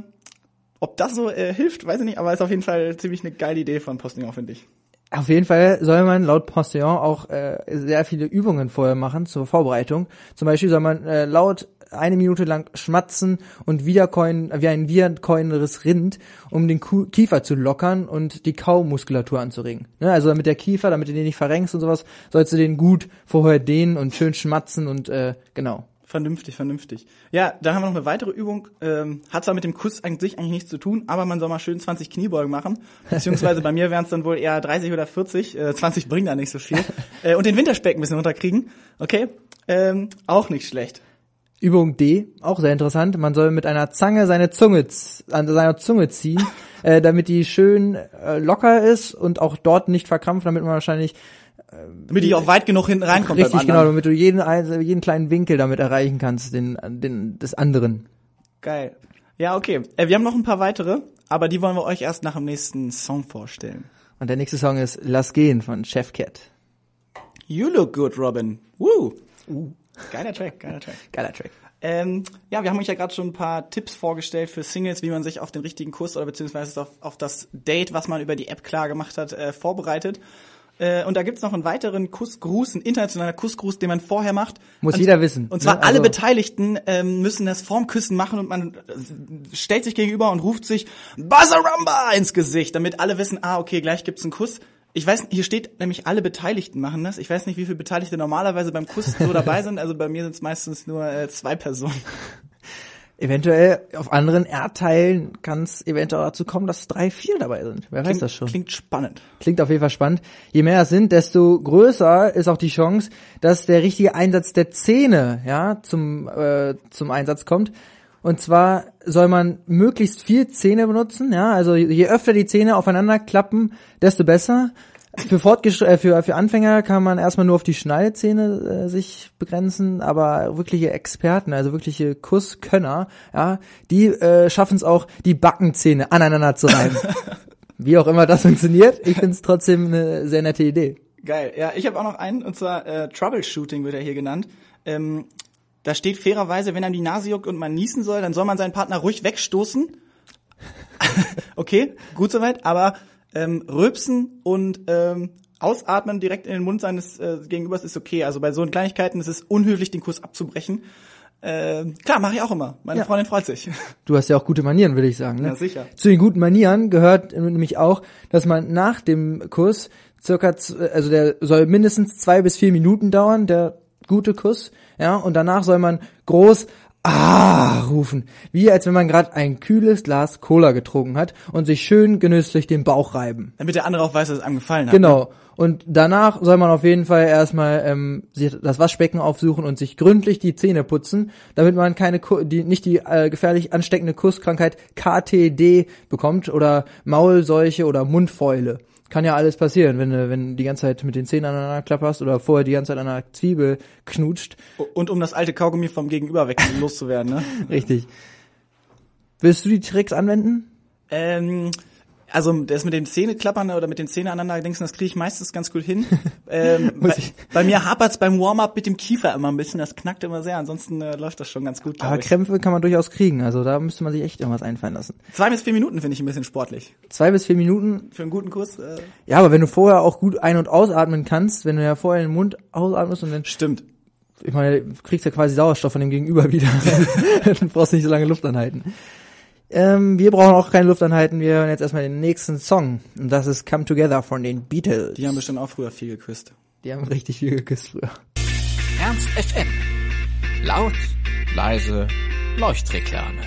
ob das so äh, hilft, weiß ich nicht, aber ist auf jeden Fall ziemlich eine geile Idee von Postillon, finde ich. Auf jeden Fall soll man laut Postillon auch äh, sehr viele Übungen vorher machen zur Vorbereitung. Zum Beispiel soll man äh, laut eine Minute lang schmatzen und wiederkäuen, wie ein wiederkäuendes Rind, um den Kiefer zu lockern und die Kaumuskulatur anzuregen. Ne? Also damit der Kiefer, damit du den nicht verrenkst und sowas, sollst du den gut vorher dehnen und schön schmatzen und äh, genau. Vernünftig, vernünftig. Ja, dann haben wir noch eine weitere Übung. Ähm, hat zwar mit dem Kuss an sich eigentlich nichts zu tun, aber man soll mal schön 20 Kniebeugen machen. Beziehungsweise bei mir wären es dann wohl eher 30 oder 40. Äh, 20 bringen da nicht so viel. [LAUGHS] Äh, und den Winterspeck ein bisschen runterkriegen. Okay, ähm, auch nicht schlecht. Übung D, auch sehr interessant. Man soll mit einer Zange seine Zunge an seiner Zunge ziehen, [LAUGHS] äh, damit die schön äh, locker ist und auch dort nicht verkrampft, damit man wahrscheinlich Damit die auch weit genug hinten reinkommt richtig genau, damit du jeden jeden kleinen Winkel damit erreichen kannst, den, den des anderen. Geil. Ja, okay. Äh, wir haben noch ein paar weitere, aber die wollen wir euch erst nach dem nächsten Song vorstellen. Und der nächste Song ist Lass gehen von Chef Cat. You look good, Robin. Woo. Geiler Track, geiler Track. [LAUGHS] Geiler Track. Ähm, ja, wir haben euch ja gerade schon ein paar Tipps vorgestellt für Singles, wie man sich auf den richtigen Kuss oder beziehungsweise auf, auf das Date, was man über die App klar gemacht hat, äh, vorbereitet. Äh, und da gibt's noch einen weiteren Kussgruß, einen internationaler Kussgruß, den man vorher macht. Muss und, jeder wissen, Und zwar ne? alle Also- Beteiligten ähm, müssen das vorm Küssen machen und man äh, stellt sich gegenüber und ruft sich Buzzarumba ins Gesicht, damit alle wissen, ah, okay, gleich gibt's einen Kuss. Ich weiß, hier steht nämlich alle Beteiligten machen das. Ich weiß nicht, wie viele Beteiligte normalerweise beim Kuss so dabei [LAUGHS] sind. Also bei mir sind es meistens nur äh, zwei Personen. Eventuell auf anderen Erdteilen kann es eventuell dazu kommen, dass drei, vier dabei sind. Wer weiß Klingt, das schon. Klingt spannend. Klingt auf jeden Fall spannend. Je mehr es sind, desto größer ist auch die Chance, dass der richtige Einsatz der Zähne ja zum äh, zum Einsatz kommt. Und zwar soll man möglichst viel Zähne benutzen. Ja, also je öfter die Zähne aufeinander klappen, desto besser. Für, Fortgesch äh, für, für Anfänger kann man erstmal nur auf die Schneidezähne äh, sich begrenzen, aber wirkliche Experten, also wirkliche Kusskönner, ja, die äh, schaffen es auch, die Backenzähne aneinander zu reiben. [LAUGHS] Wie auch immer das funktioniert, ich finde es trotzdem eine sehr nette Idee. Geil. Ja, ich habe auch noch einen, und zwar äh, Troubleshooting wird er hier genannt. Ähm, da steht fairerweise, wenn einem die Nase juckt und man niesen soll, dann soll man seinen Partner ruhig wegstoßen. [LAUGHS] okay, gut soweit, aber ähm, rülpsen und ähm, ausatmen direkt in den Mund seines äh, Gegenübers ist okay. Also bei so Kleinigkeiten ist es unhöflich, den Kuss abzubrechen. Ähm, klar, mache ich auch immer. Meine Ja. Freundin freut sich. [LAUGHS] Du hast ja auch gute Manieren, würde ich sagen. Ne? Ja, sicher. Zu den guten Manieren gehört nämlich auch, dass man nach dem Kuss circa, also der soll mindestens zwei bis vier Minuten dauern, der gute Kuss, ja, und danach soll man groß Ah rufen, wie als wenn man gerade ein kühles Glas Cola getrunken hat und sich schön genüsslich den Bauch reiben. Damit der andere auch weiß, dass es einem gefallen hat. Genau. Und danach soll man auf jeden Fall erstmal ähm, sich das Waschbecken aufsuchen und sich gründlich die Zähne putzen, damit man keine die nicht die äh, gefährlich ansteckende Kusskrankheit KTD bekommt oder Maulseuche oder Mundfäule. Kann ja alles passieren, wenn du wenn die ganze Zeit mit den Zähnen aneinander klapperst oder vorher die ganze Zeit an einer Zwiebel knutscht. Und um das alte Kaugummi vom Gegenüber weg loszuwerden, ne? [LAUGHS] Richtig. Willst du die Tricks anwenden? Ähm, also das mit den Zähneklappern oder mit den Zähnen aneinander denkst, das kriege ich meistens ganz gut hin. [LAUGHS] ähm, bei, bei mir hapert's beim Warm-up mit dem Kiefer immer ein bisschen, das knackt immer sehr. Ansonsten äh, läuft das schon ganz gut. Aber ich. Krämpfe kann man durchaus kriegen, also da müsste man sich echt irgendwas einfallen lassen. Zwei bis vier Minuten finde ich ein bisschen sportlich. Zwei bis vier Minuten Für einen guten Kuss. Äh, Ja, aber wenn du vorher auch gut ein- und ausatmen kannst, wenn du ja vorher den Mund ausatmest und dann, stimmt. ich meine, du kriegst ja quasi Sauerstoff von dem Gegenüber wieder. [LAUGHS] [LAUGHS] du brauchst nicht so lange Luft anhalten. Ähm, wir brauchen auch keine Luft anhalten, wir hören jetzt erstmal den nächsten Song. Und das ist Come Together von den Beatles. Die haben bestimmt auch früher viel geküsst. Die haben richtig viel geküsst früher. Ernst FM. Laut, leise, Leuchtreklame.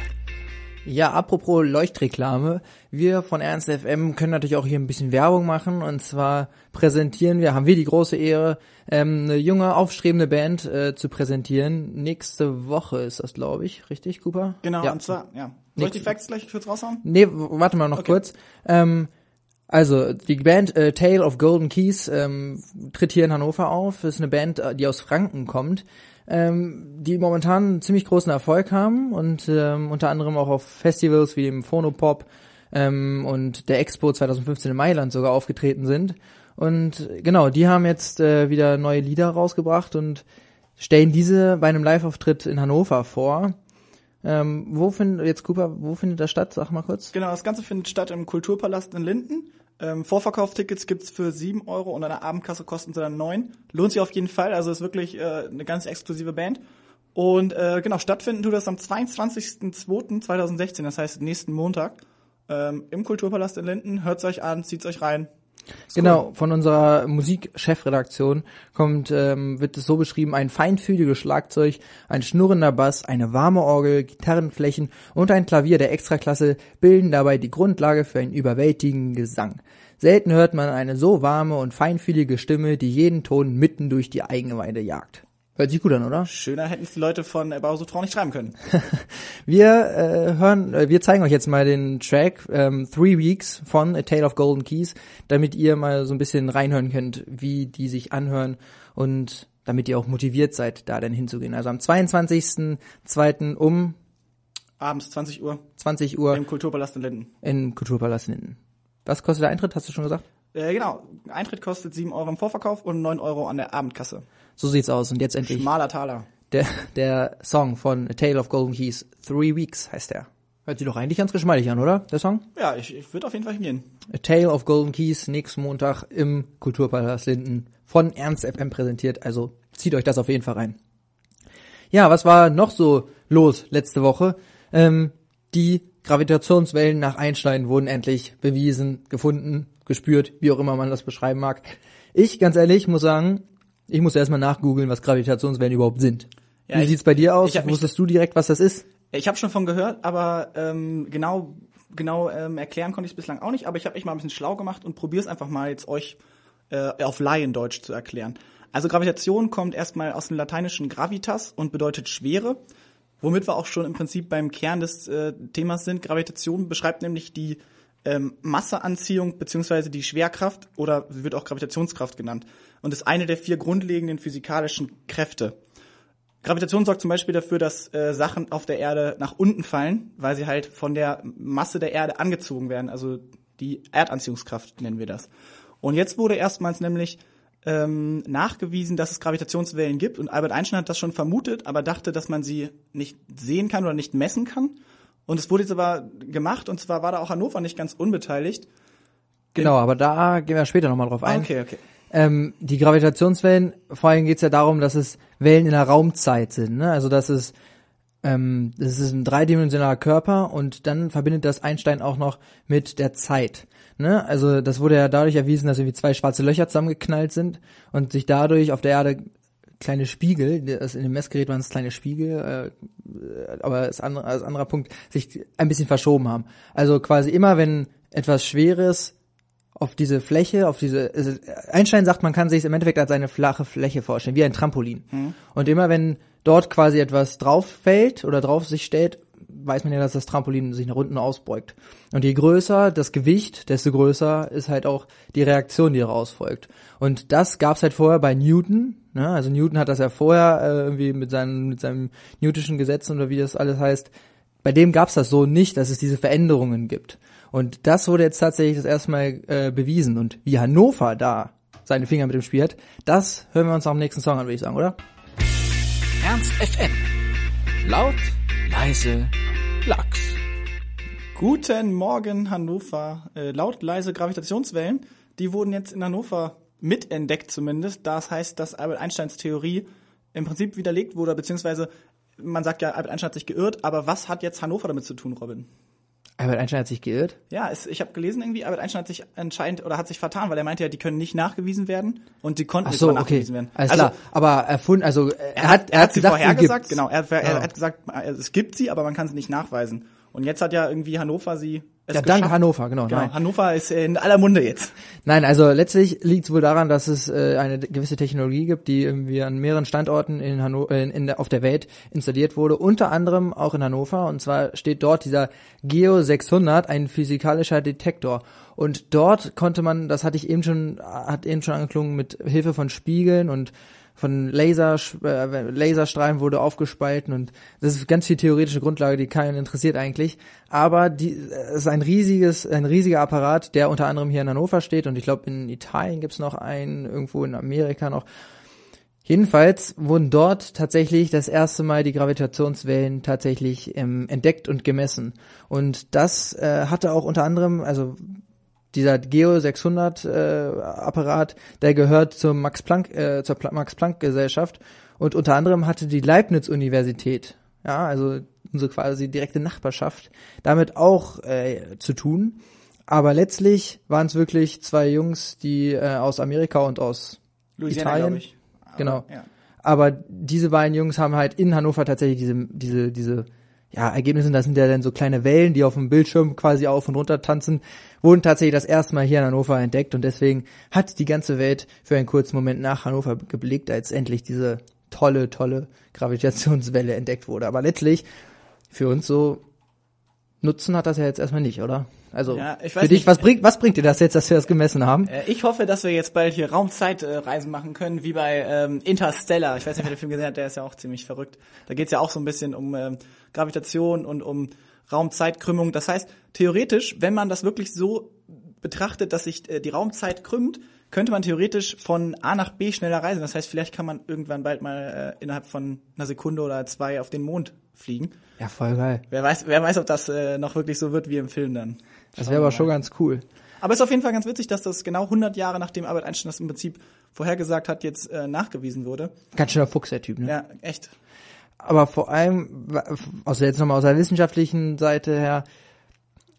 Ja, apropos Leuchtreklame. Wir von Ernst FM können natürlich auch hier ein bisschen Werbung machen. Und zwar präsentieren wir, haben wir die große Ehre, ähm, eine junge, aufstrebende Band äh, zu präsentieren. Nächste Woche ist das, glaube ich. Richtig, Cooper? Genau, Ja. und zwar, ja. Soll ich die. Facts gleich kurz raushauen? Nee, warte mal noch Okay. kurz. Ähm, also, die Band äh, Tale of Golden Keys ähm, tritt hier in Hannover auf. Das ist eine Band, äh, die aus Franken kommt, ähm, die momentan einen ziemlich großen Erfolg haben und ähm, unter anderem auch auf Festivals wie dem Phonopop ähm, und der Expo 2015 in Mailand sogar aufgetreten sind. Und genau, die haben jetzt äh, wieder neue Lieder rausgebracht und stellen diese bei einem Live-Auftritt in Hannover vor. Ähm, wo findet, jetzt Cooper, wo findet das statt? Sag mal kurz. Genau, das Ganze findet statt im Kulturpalast in Linden. Ähm, Vorverkauftickets gibt's für sieben Euro und an der Abendkasse kosten sie dann neun. Lohnt sich auf jeden Fall, also ist wirklich äh, eine ganz exklusive Band. Und äh, genau, stattfinden tut das am 22.02.2016, das heißt nächsten Montag, ähm, im Kulturpalast in Linden. Hört's euch an, zieht's euch rein. Genau, von unserer Musikchefredaktion kommt, ähm, wird es so beschrieben, ein feinfühliges Schlagzeug, ein schnurrender Bass, eine warme Orgel, Gitarrenflächen und ein Klavier der Extraklasse bilden dabei die Grundlage für einen überwältigenden Gesang. Selten hört man eine so warme und feinfühlige Stimme, die jeden Ton mitten durch die Eigenweide jagt. Hört sich gut an, oder? Schöner hätten es die Leute von Bauer Frau nicht schreiben können. [LAUGHS] Wir äh, hören, äh, wir zeigen euch jetzt mal den Track ähm, Three Weeks von A Tale of Golden Keys, damit ihr mal so ein bisschen reinhören könnt, wie die sich anhören und damit ihr auch motiviert seid, da dann hinzugehen. Also am 22.02. um Abends 20 Uhr 20 Uhr im Kulturpalast in Linden. im Kulturpalast Linden. Was kostet der Eintritt, hast du schon gesagt? Äh, genau, Eintritt kostet 7 Euro im Vorverkauf und 9 Euro an der Abendkasse. So sieht's aus. Und jetzt endlich Schmaler Taler. der, der Song von A Tale of Golden Keys. Three Weeks heißt der. Hört sich doch eigentlich ganz geschmeidig an, oder? Der Song? Ja, ich, ich würde auf jeden Fall hingehen. A Tale of Golden Keys nächsten Montag im Kulturpalast Linden von Ernst FM präsentiert. Also zieht euch das auf jeden Fall rein. Ja, was war noch so los letzte Woche? Ähm, die Gravitationswellen nach Einstein wurden endlich bewiesen, gefunden, gespürt, wie auch immer man das beschreiben mag. Ich, ganz ehrlich, muss sagen, ich muss erstmal nachgoogeln, was Gravitationswellen überhaupt sind. Ja, wie ich- sieht's bei dir aus? Wusstest du direkt, was das ist? Ich habe schon von gehört, aber ähm, genau genau ähm, erklären konnte ich es bislang auch nicht. Aber ich habe mich mal ein bisschen schlau gemacht und probiere es einfach mal jetzt euch äh, auf Laiendeutsch zu erklären. Also Gravitation kommt erstmal aus dem lateinischen gravitas und bedeutet Schwere, womit wir auch schon im Prinzip beim Kern des äh, Themas sind. Gravitation beschreibt nämlich die ähm, Masseanziehung beziehungsweise die Schwerkraft oder wird auch Gravitationskraft genannt und ist eine der vier grundlegenden physikalischen Kräfte. Gravitation sorgt zum Beispiel dafür, dass äh, Sachen auf der Erde nach unten fallen, weil sie halt von der Masse der Erde angezogen werden. Also die Erdanziehungskraft nennen wir das. Und jetzt wurde erstmals nämlich ähm, nachgewiesen, dass es Gravitationswellen gibt. Und Albert Einstein hat das schon vermutet, aber dachte, dass man sie nicht sehen kann oder nicht messen kann. Und es wurde jetzt aber gemacht, und zwar war da auch Hannover nicht ganz unbeteiligt. Genau, aber da gehen wir später nochmal drauf ein. Okay, okay. Ähm, die Gravitationswellen, vor allem geht's ja darum, dass es Wellen in der Raumzeit sind. Ne? Also das ist, ähm, das ist ein dreidimensionaler Körper und dann verbindet das Einstein auch noch mit der Zeit. Ne? Also das wurde ja dadurch erwiesen, dass irgendwie zwei schwarze Löcher zusammengeknallt sind und sich dadurch auf der Erde kleine Spiegel, das in dem Messgerät waren es kleine Spiegel, äh, aber das andere, als anderer Punkt, sich ein bisschen verschoben haben. Also quasi immer, wenn etwas Schweres auf diese Fläche, auf diese, also Einstein sagt, man kann sich im Endeffekt als eine flache Fläche vorstellen, wie ein Trampolin. Und immer wenn dort quasi etwas drauf fällt oder drauf sich stellt, weiß man ja, dass das Trampolin sich nach unten ausbeugt. Und je größer das Gewicht, desto größer ist halt auch die Reaktion, die daraus folgt. Und das gab's halt vorher bei Newton. Ne? Also Newton hat das ja vorher äh, irgendwie mit seinen mit seinem Newtonschen Gesetzen oder wie das alles heißt. Bei dem gab's das so nicht, dass es diese Veränderungen gibt. Und das wurde jetzt tatsächlich das erste Mal äh, bewiesen. Und wie Hannover da seine Finger mit dem Spiel hat, das hören wir uns am nächsten Song an, würde ich sagen, oder? Ernst FM. Laut, leise, Lachs. Guten Morgen, Hannover. Äh, laut leise Gravitationswellen, die wurden jetzt in Hannover mitentdeckt zumindest. Das heißt, dass Albert Einsteins Theorie im Prinzip widerlegt wurde, beziehungsweise man sagt ja, Albert Einstein hat sich geirrt, aber was hat jetzt Hannover damit zu tun, Robin? Albert Einstein hat sich geirrt. Ja, es, ich habe gelesen irgendwie, Albert Einstein hat sich anscheinend oder hat sich vertan, weil er meinte ja, die können nicht nachgewiesen werden und die konnten Ach so, aber okay. nachgewiesen werden. Alles also, klar. Aber erfunden, also äh, er hat, er hat sie gesagt, vorhergesagt, gibt's. genau, er, hat- er Ja. hat gesagt, es gibt sie, aber man kann sie nicht nachweisen. Und jetzt hat ja irgendwie Hannover sie Ja, dank geschafft. Hannover, genau. Genau, Nein. Hannover ist in aller Munde jetzt. Nein, also letztlich liegt es wohl daran, dass es äh, eine gewisse Technologie gibt, die irgendwie an mehreren Standorten in Hanno äh, in der, auf der Welt installiert wurde, unter anderem auch in Hannover. Und zwar steht dort dieser Geo 600, ein physikalischer Detektor. Und dort konnte man, das hatte ich eben schon, hat eben schon angeklungen, mit Hilfe von Spiegeln und von Laser, äh, Laserstrahlen wurde aufgespalten und das ist ganz viel theoretische Grundlage, die keinen interessiert eigentlich. Aber die, es ist ein riesiges, ein riesiger Apparat, der unter anderem hier in Hannover steht und ich glaube in Italien gibt's noch einen, irgendwo in Amerika noch. Jedenfalls wurden dort tatsächlich das erste Mal die Gravitationswellen tatsächlich ähm, entdeckt und gemessen. Und das äh, hatte auch unter anderem, also dieser Geo 600 äh, Apparat, der gehört zur Max Planck äh, zur Pla Max Planck Gesellschaft und unter anderem hatte die Leibniz Universität, ja, also unsere quasi direkte Nachbarschaft, damit auch äh, zu tun. Aber letztlich waren es wirklich zwei Jungs, die äh, aus Amerika und aus Louisiana, Italien. ich. Aber, Genau. Ja. Aber diese beiden Jungs haben halt in Hannover tatsächlich diese, diese, diese, ja, Ergebnisse, das sind ja dann so kleine Wellen, die auf dem Bildschirm quasi auf und runter tanzen, wurden tatsächlich das erste Mal hier in Hannover entdeckt und deswegen hat die ganze Welt für einen kurzen Moment nach Hannover geblickt, als endlich diese tolle, tolle Gravitationswelle entdeckt wurde. Aber letztlich, für uns so, Nutzen hat das ja jetzt erstmal nicht, oder? Also, Ja, für dich, nicht. was bringt, was bringt dir das jetzt, dass wir das gemessen haben? Äh, Ich hoffe, dass wir jetzt bald hier Raumzeitreisen machen können, wie bei ähm, Interstellar. Ich weiß nicht, wer den Film gesehen hat, der ist ja auch ziemlich verrückt. Da geht's ja auch so ein bisschen um ähm, Gravitation und um Raumzeitkrümmung. Das heißt, theoretisch, wenn man das wirklich so betrachtet, dass sich äh, die Raumzeit krümmt, könnte man theoretisch von A nach B schneller reisen. Das heißt, vielleicht kann man irgendwann bald mal äh, innerhalb von einer Sekunde oder zwei auf den Mond fliegen. Ja, voll geil. Wer weiß, wer weiß, ob das äh, noch wirklich so wird wie im Film dann. Das wäre aber schon ganz cool. Aber es ist auf jeden Fall ganz witzig, dass das genau 100 Jahre nachdem Albert Einstein das im Prinzip vorhergesagt hat, jetzt äh, nachgewiesen wurde. Ganz schöner Fuchs, der Typ, ne? Ja, echt. aber vor allem, also jetzt nochmal aus der wissenschaftlichen Seite her,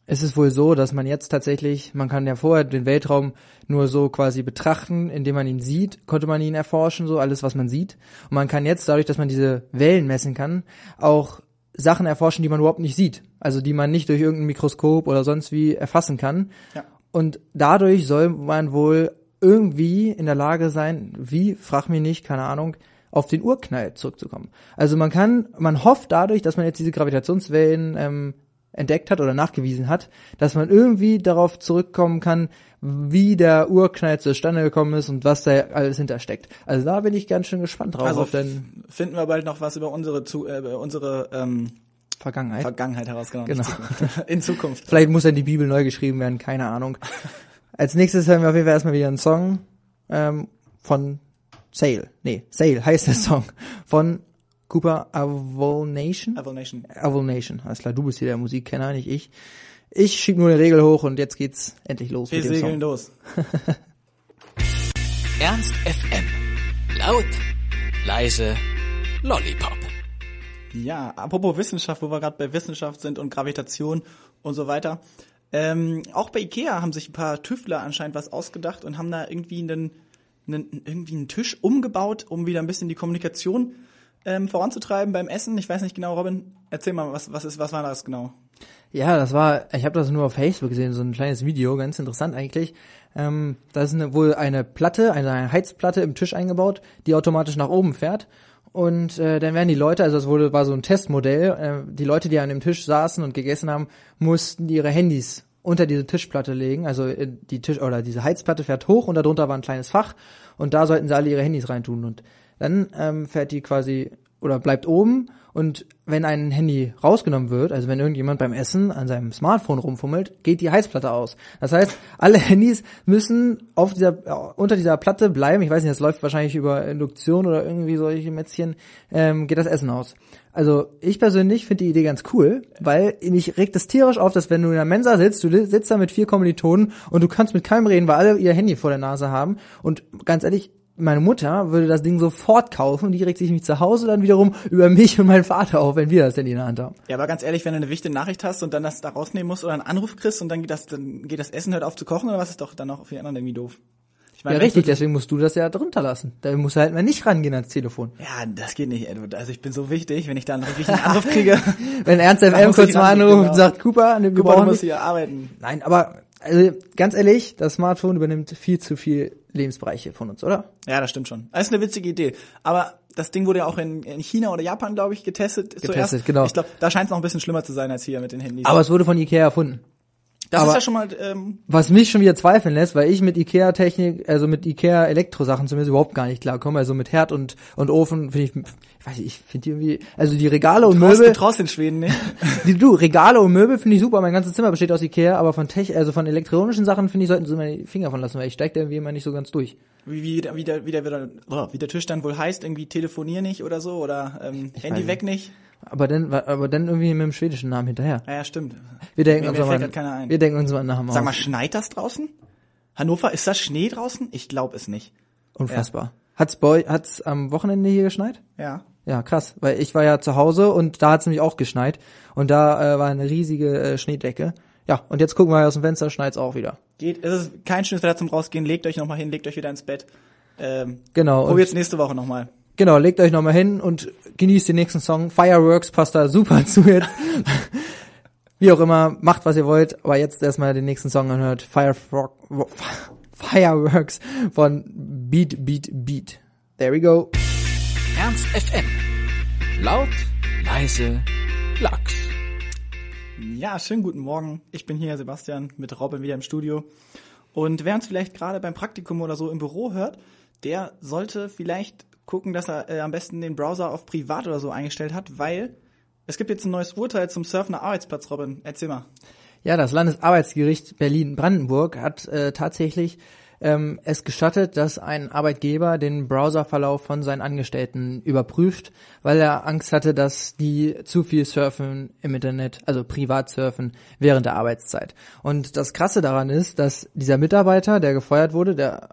ist es wohl so, dass man jetzt tatsächlich, man kann ja vorher den Weltraum nur so quasi betrachten, indem man ihn sieht, konnte man ihn erforschen, so alles, was man sieht. Und man kann jetzt, dadurch, dass man diese Wellen messen kann, auch Sachen erforschen, die man überhaupt nicht sieht. Also die man nicht durch irgendein Mikroskop oder sonst wie erfassen kann. Ja. Und dadurch soll man wohl irgendwie in der Lage sein, wie, frag mich nicht, keine Ahnung, auf den Urknall zurückzukommen. Also man kann, man hofft dadurch, dass man jetzt diese Gravitationswellen ähm, entdeckt hat oder nachgewiesen hat, dass man irgendwie darauf zurückkommen kann, wie der Urknall zustande gekommen ist und was da alles hintersteckt. Also da bin ich ganz schön gespannt drauf Also deine finden wir bald noch was über unsere zu, äh, über unsere ähm, Vergangenheit. Vergangenheit heraus, genau. Genau. [LAUGHS] In Zukunft. Vielleicht muss dann die Bibel neu geschrieben werden, keine Ahnung. Als nächstes hören wir auf jeden Fall erstmal wieder einen Song ähm, von Sale. Nee, Sale heißt der Song. Von Cooper Avonation. Avonation. Avonation, alles klar, du bist hier der Musikkenner, nicht ich. Ich schieb nur eine Regel hoch und jetzt geht's endlich los Wir mit dem segeln Song. los. [LAUGHS] Ernst FM. Laut, leise, Lollipop. Ja, apropos Wissenschaft, wo wir gerade bei Wissenschaft sind und Gravitation und so weiter. Ähm, auch bei Ikea haben sich ein paar Tüftler anscheinend was ausgedacht und haben da irgendwie einen, einen, irgendwie einen Tisch umgebaut, um wieder ein bisschen die Kommunikation ähm, voranzutreiben beim Essen. Ich weiß nicht genau, Robin, erzähl mal, was, was, ist, was war das genau? Ja, das war, ich habe das nur auf Facebook gesehen, so ein kleines Video, ganz interessant eigentlich. Ähm, da ist eine, wohl eine Platte, eine Heizplatte im Tisch eingebaut, die automatisch nach oben fährt. Und äh, dann werden die Leute, also es wurde, war so ein Testmodell, äh, die Leute, die an dem Tisch saßen und gegessen haben, mussten ihre Handys unter diese Tischplatte legen. Also äh, die Tisch oder diese Heizplatte fährt hoch und darunter war ein kleines Fach und da sollten sie alle ihre Handys reintun. Und dann ähm, fährt die quasi oder bleibt oben und wenn ein Handy rausgenommen wird, also wenn irgendjemand beim Essen an seinem Smartphone rumfummelt, geht die Heizplatte aus. Das heißt, alle [LAUGHS] Handys müssen auf dieser äh, unter dieser Platte bleiben. Ich weiß nicht, das läuft wahrscheinlich über Induktion oder irgendwie solche Mätzchen, ähm, geht das Essen aus. Also ich persönlich finde die Idee ganz cool, weil mich regt es tierisch auf, dass wenn du in der Mensa sitzt, du sitzt da mit vier Kommilitonen und du kannst mit keinem reden, weil alle ihr Handy vor der Nase haben. Und ganz ehrlich, meine Mutter würde das Ding sofort kaufen und die regt sich mich zu Hause dann wiederum über mich und meinen Vater auf, wenn wir das Handy in der Hand haben. Ja, aber ganz ehrlich, wenn du eine wichtige Nachricht hast und dann das da rausnehmen musst oder einen Anruf kriegst und dann geht das, dann geht das Essen hört auf zu kochen oder was ist doch dann auch für die anderen irgendwie doof. Ich Ja, wenn richtig, deswegen musst du das ja drunter lassen. Da musst du halt mal nicht rangehen ans Telefon. Ja, das geht nicht, Edward. Also ich bin so wichtig, wenn ich da einen wichtigen Anruf kriege. [LAUGHS] Wenn Ernst FM kurz mal anruft genau. und sagt, Cooper, ne, wir Guck mal, du brauchen musst hier arbeiten. Nein, aber also, ganz ehrlich, das Smartphone übernimmt viel zu viel Lebensbereiche von uns, oder? Ja, das stimmt schon. Das ist eine witzige Idee. Aber das Ding wurde ja auch in, in China oder Japan, glaube ich, getestet. zuerst. genau. Ich glaube, da scheint es noch ein bisschen schlimmer zu sein als hier mit den Handys. Aber es wurde von Ikea erfunden. Das aber- ist ja schon mal, ähm, Was mich schon wieder zweifeln lässt, weil ich mit Ikea-Technik, also mit Ikea-Elektrosachen zumindest überhaupt gar nicht klarkomme. Also mit Herd und, und Ofen finde ich, ich weiß nicht, ich finde die irgendwie, also die Regale und traust, du Möbel, traust den Schweden nicht. [LAUGHS] die, du, Regale und Möbel finde ich super, mein ganzes Zimmer besteht aus Ikea, aber von Tech, also von elektronischen Sachen finde ich, sollten sie die Finger von lassen, weil ich steige da irgendwie immer nicht so ganz durch. Wie, wie, der- wie, der, wie, der, wie, der, Tisch dann wohl heißt, irgendwie telefonier nicht oder so oder ähm, Handy weg nicht. Aber dann, aber dann irgendwie mit dem schwedischen Namen hinterher. Ja, ja, stimmt. Wir denken Mir- uns mir mal, keiner ein. wir denken uns mal einen Namen Sag mal, schneit das draußen? Hannover, ist das Schnee draußen? Ich glaube es nicht. Unfassbar. Hat's bei hat's am Wochenende hier geschneit? Ja. Ja, krass, weil ich war ja zu Hause und da hat's nämlich auch geschneit und da äh, war eine riesige äh, Schneedecke ja, und jetzt gucken wir aus dem Fenster, schneit's auch wieder. Geht, es ist kein schönes Wetter zum rausgehen, legt euch nochmal hin, legt euch wieder ins Bett. Ähm, Genau. und- probiert's nächste Woche nochmal. Genau, legt euch nochmal hin und genießt den nächsten Song. Fireworks passt da super [LAUGHS] zu jetzt. Wie auch immer, macht was ihr wollt, aber jetzt erstmal den nächsten Song anhört. Firefrog, [LAUGHS] Fireworks von Beat Beat Beat. There we go. Ernst FM. Laut, leise, Lachs. Ja, schönen guten Morgen. Ich bin hier, Sebastian, mit Robin wieder im Studio. Und wer uns vielleicht gerade beim Praktikum oder so im Büro hört, der sollte vielleicht gucken, dass er äh, am besten den Browser auf privat oder so eingestellt hat, weil es gibt jetzt ein neues Urteil zum Surfen Arbeitsplatz, Robin. Erzähl mal. Ja, das Landesarbeitsgericht Berlin-Brandenburg hat äh, tatsächlich ähm, es gestattet, dass ein Arbeitgeber den Browserverlauf von seinen Angestellten überprüft, weil er Angst hatte, dass die zu viel surfen im Internet, also privat surfen, während der Arbeitszeit. Und das Krasse daran ist, dass dieser Mitarbeiter, der gefeuert wurde, der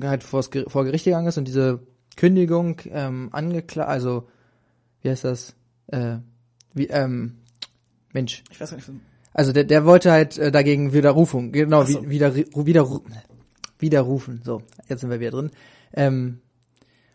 halt vor Gericht gegangen ist und diese Kündigung ähm, angeklagt, also wie heißt das? Äh, wie, ähm, Mensch, Ich weiß gar nicht. also der, der wollte halt äh, dagegen Widerrufung, genau, so. wie, wieder, wieder, widerrufen. So, jetzt sind wir wieder drin. Ähm,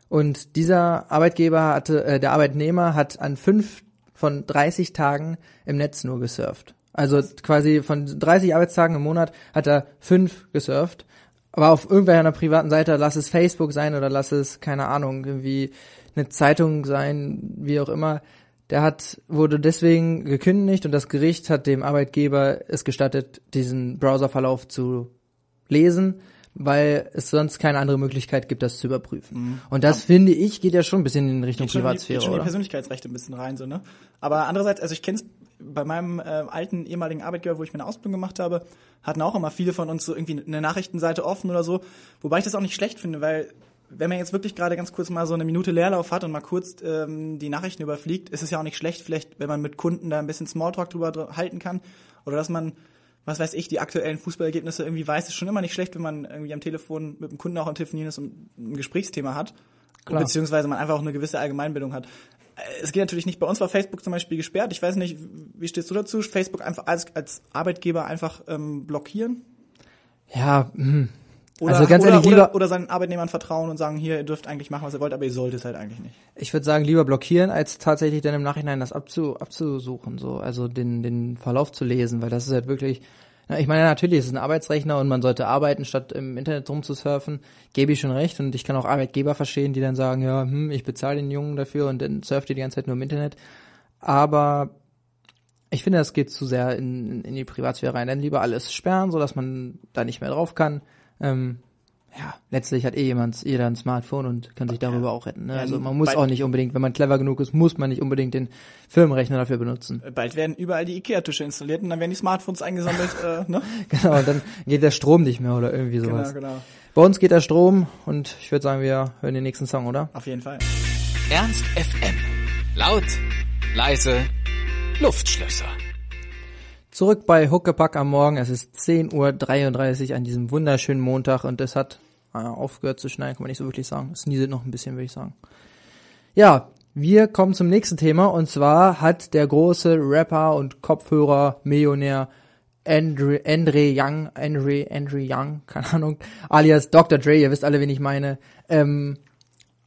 und dieser Arbeitgeber hatte, äh, der Arbeitnehmer hat an fünf von 30 Tagen im Netz nur gesurft. Also quasi von 30 Arbeitstagen im Monat hat er fünf gesurft. Aber auf irgendeiner privaten Seite, lass es Facebook sein oder lass es, keine Ahnung, irgendwie eine Zeitung sein, wie auch immer, der hat, wurde deswegen gekündigt und das Gericht hat dem Arbeitgeber es gestattet, diesen Browserverlauf zu lesen, weil es sonst keine andere Möglichkeit gibt, das zu überprüfen. Und das finde ich geht ja schon ein bisschen in Richtung Mhm. Geht schon, Privatsphäre, geht schon die? Persönlichkeitsrechte ein bisschen rein, so, ne? Aber andererseits, also ich kenne es bei meinem äh, alten ehemaligen Arbeitgeber, wo ich meine Ausbildung gemacht habe, hatten auch immer viele von uns so irgendwie eine Nachrichtenseite offen oder so. Wobei ich das auch nicht schlecht finde, weil wenn man jetzt wirklich gerade ganz kurz mal so eine Minute Leerlauf hat und mal kurz ähm, die Nachrichten überfliegt, ist es ja auch nicht schlecht, vielleicht, wenn man mit Kunden da ein bisschen Smalltalk drüber dr- halten kann. Oder dass man, was weiß ich, die aktuellen Fußballergebnisse irgendwie weiß, ist schon immer nicht schlecht, wenn man irgendwie am Telefon mit dem Kunden auch am Telefonieren ist und ein Gesprächsthema hat. Klar. Beziehungsweise man einfach auch eine gewisse Allgemeinbildung hat. Es geht natürlich nicht, bei uns war Facebook zum Beispiel gesperrt. Ich weiß nicht, wie stehst du dazu? Facebook einfach als, als Arbeitgeber einfach ähm, blockieren? Ja, hm. Oder, also ganz oder, ehrlich, oder, lieber, oder seinen Arbeitnehmern vertrauen und sagen, hier, ihr dürft eigentlich machen, was ihr wollt, aber ihr solltet halt eigentlich nicht. ich würde sagen, lieber blockieren, als tatsächlich dann im Nachhinein das abzu, abzusuchen, so, also den, den Verlauf zu lesen, weil das ist halt wirklich, na, ich meine, natürlich ist es ein Arbeitsrechner und man sollte arbeiten, statt im Internet rumzusurfen, gebe ich schon recht und ich kann auch Arbeitgeber verstehen, die dann sagen, ja, hm, ich bezahle den Jungen dafür und dann surft ihr die ganze Zeit nur im Internet, aber ich finde, das geht zu sehr in, in die Privatsphäre rein. Dann lieber alles sperren, so dass man da nicht mehr drauf kann. Ähm, ja, letztlich hat eh jemand, jeder ein Smartphone und kann sich darüber auch retten. Ne? Ja, Also man muss bei- auch nicht unbedingt, wenn man clever genug ist, muss man nicht unbedingt den Firmenrechner dafür benutzen. Äh, Bald werden überall die Ikea-Tische installiert und dann werden die Smartphones eingesammelt, [LAUGHS] äh, ne? Genau, und dann geht der Strom nicht mehr oder irgendwie sowas. Genau, genau. Bei uns geht der Strom und ich würde sagen, wir hören den nächsten Song, oder? Auf jeden Fall. Ernst FM. Laut, leise, Luftschlösser. Zurück bei Huckepack am Morgen. Es ist 10.33 Uhr an diesem wunderschönen Montag und es hat äh, aufgehört zu schneien, kann man nicht so wirklich sagen. Es nieselt noch ein bisschen, würde ich sagen. Ja, wir kommen zum nächsten Thema und zwar hat der große Rapper und Kopfhörer-Millionär Andre, Andre Young, Andre, Andre Young, [LAUGHS] keine Ahnung, alias Dr. Dre, ihr wisst alle, wen ich meine, ähm,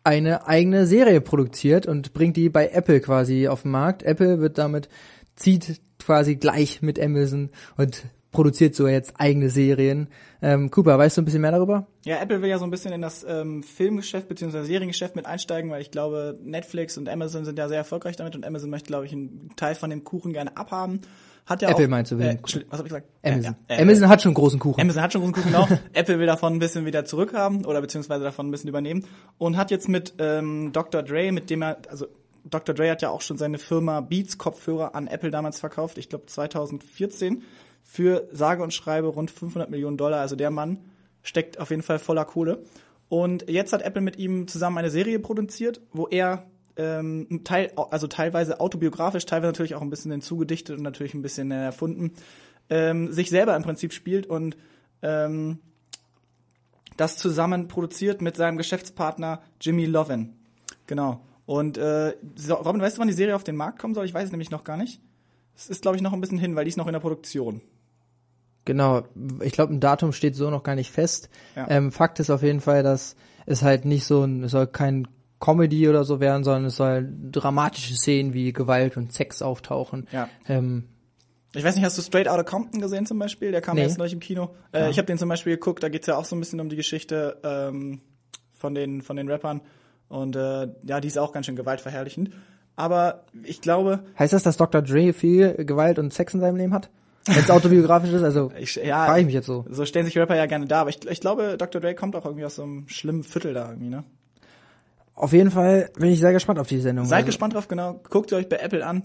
eine eigene Serie produziert und bringt die bei Apple quasi auf den Markt. Apple wird damit, zieht quasi gleich mit Amazon und produziert so jetzt eigene Serien. Ähm, Cooper, weißt du ein bisschen mehr darüber? Ja, Apple will ja so ein bisschen in das ähm, Filmgeschäft bzw. Seriengeschäft mit einsteigen, weil ich glaube, Netflix und Amazon sind ja sehr erfolgreich damit und Amazon möchte, glaube ich, einen Teil von dem Kuchen gerne abhaben. Hat ja Apple auch, meinst du, äh, wegen- Entschuldigung, was habe ich gesagt? Amazon. Ja, äh, Amazon hat schon einen großen Kuchen. Amazon hat schon großen Kuchen, genau. [LAUGHS] Apple will davon ein bisschen wieder zurückhaben oder beziehungsweise davon ein bisschen übernehmen und hat jetzt mit ähm, Dr. Dre, mit dem er, also Dr. Dre hat ja auch schon seine Firma Beats Kopfhörer an Apple damals verkauft, ich glaube 2014, für sage und schreibe rund 500 Millionen Dollar. Also der Mann steckt auf jeden Fall voller Kohle. Und jetzt hat Apple mit ihm zusammen eine Serie produziert, wo er ähm, Teil, also teilweise autobiografisch, teilweise natürlich auch ein bisschen hinzugedichtet und natürlich ein bisschen erfunden, ähm, sich selber im Prinzip spielt und ähm, das zusammen produziert mit seinem Geschäftspartner Jimmy Lovin. Genau. Und äh, Robin, weißt du, wann die Serie auf den Markt kommen soll? Ich weiß es nämlich noch gar nicht. Es ist, glaube ich, noch ein bisschen hin, weil die ist noch in der Produktion. Genau, ich glaube, ein Datum steht so noch gar nicht fest. Ja. Ähm, Fakt ist auf jeden Fall, dass es halt nicht so ein, es soll kein Comedy oder so werden, sondern es soll dramatische Szenen wie Gewalt und Sex auftauchen. Ja. Ähm, Ich weiß nicht, hast du Straight Outta Compton gesehen zum Beispiel? Der kam Nee. jetzt neulich im Kino. Äh, Ich habe den zum Beispiel geguckt, da geht's ja auch so ein bisschen um die Geschichte ähm, von, den, von den Rappern. Und äh, ja, die ist auch ganz schön gewaltverherrlichend. Aber ich glaube, heißt das, dass Dr. Dre viel Gewalt und Sex in seinem Leben hat? Wenn es autobiografisch ist, also [LAUGHS] ich, ja, frage ich mich jetzt so. so stellen sich Rapper ja gerne da, aber ich, ich glaube, Dr. Dre kommt auch irgendwie aus so einem schlimmen Viertel da irgendwie, ne? Auf jeden Fall bin ich sehr gespannt auf die Sendung. Seid also, gespannt drauf, genau. Guckt ihr euch bei Apple an.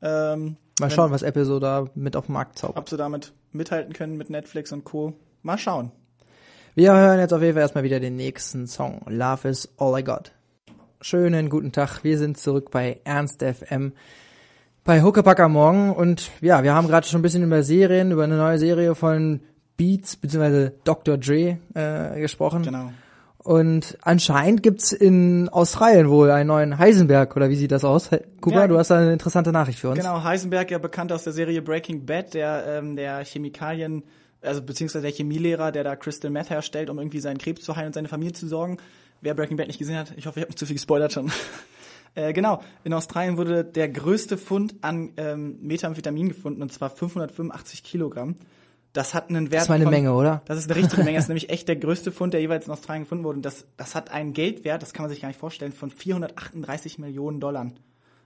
Ähm, Mal schauen, was Apple so da mit auf den Markt zaubert. ob sie damit mithalten können mit Netflix und Co. Mal schauen. Wir hören jetzt auf jeden Fall erstmal wieder den nächsten Song. Love is all I got. Schönen guten Tag. Wir sind zurück bei Ernst FM. Bei Huckepack am Morgen. Und ja, wir haben gerade schon ein bisschen über Serien, über eine neue Serie von Beats bzw. Dr. Dre äh, gesprochen. Genau. Und anscheinend gibt's in Australien wohl einen neuen Heisenberg, oder wie sieht das aus? Kuba, Ja. du hast da eine interessante Nachricht für uns. Genau, Heisenberg, ja bekannt aus der Serie Breaking Bad, der ähm, der Chemikalien, also beziehungsweise der Chemielehrer, der da Crystal Meth herstellt, um irgendwie seinen Krebs zu heilen und seine Familie zu sorgen. Wer Breaking Bad nicht gesehen hat, ich hoffe, ich habe nicht zu viel gespoilert schon. [LAUGHS] äh, genau, in Australien wurde der größte Fund an ähm, Methamphetamin gefunden, und zwar 585 Kilogramm. Das hat einen Wert Das ist eine von, Menge, oder? Das ist eine richtige Menge. Das [LAUGHS] ist nämlich echt der größte Fund, der jeweils in Australien gefunden wurde. Und das, das hat einen Geldwert, das kann man sich gar nicht vorstellen, von 438 Millionen Dollar.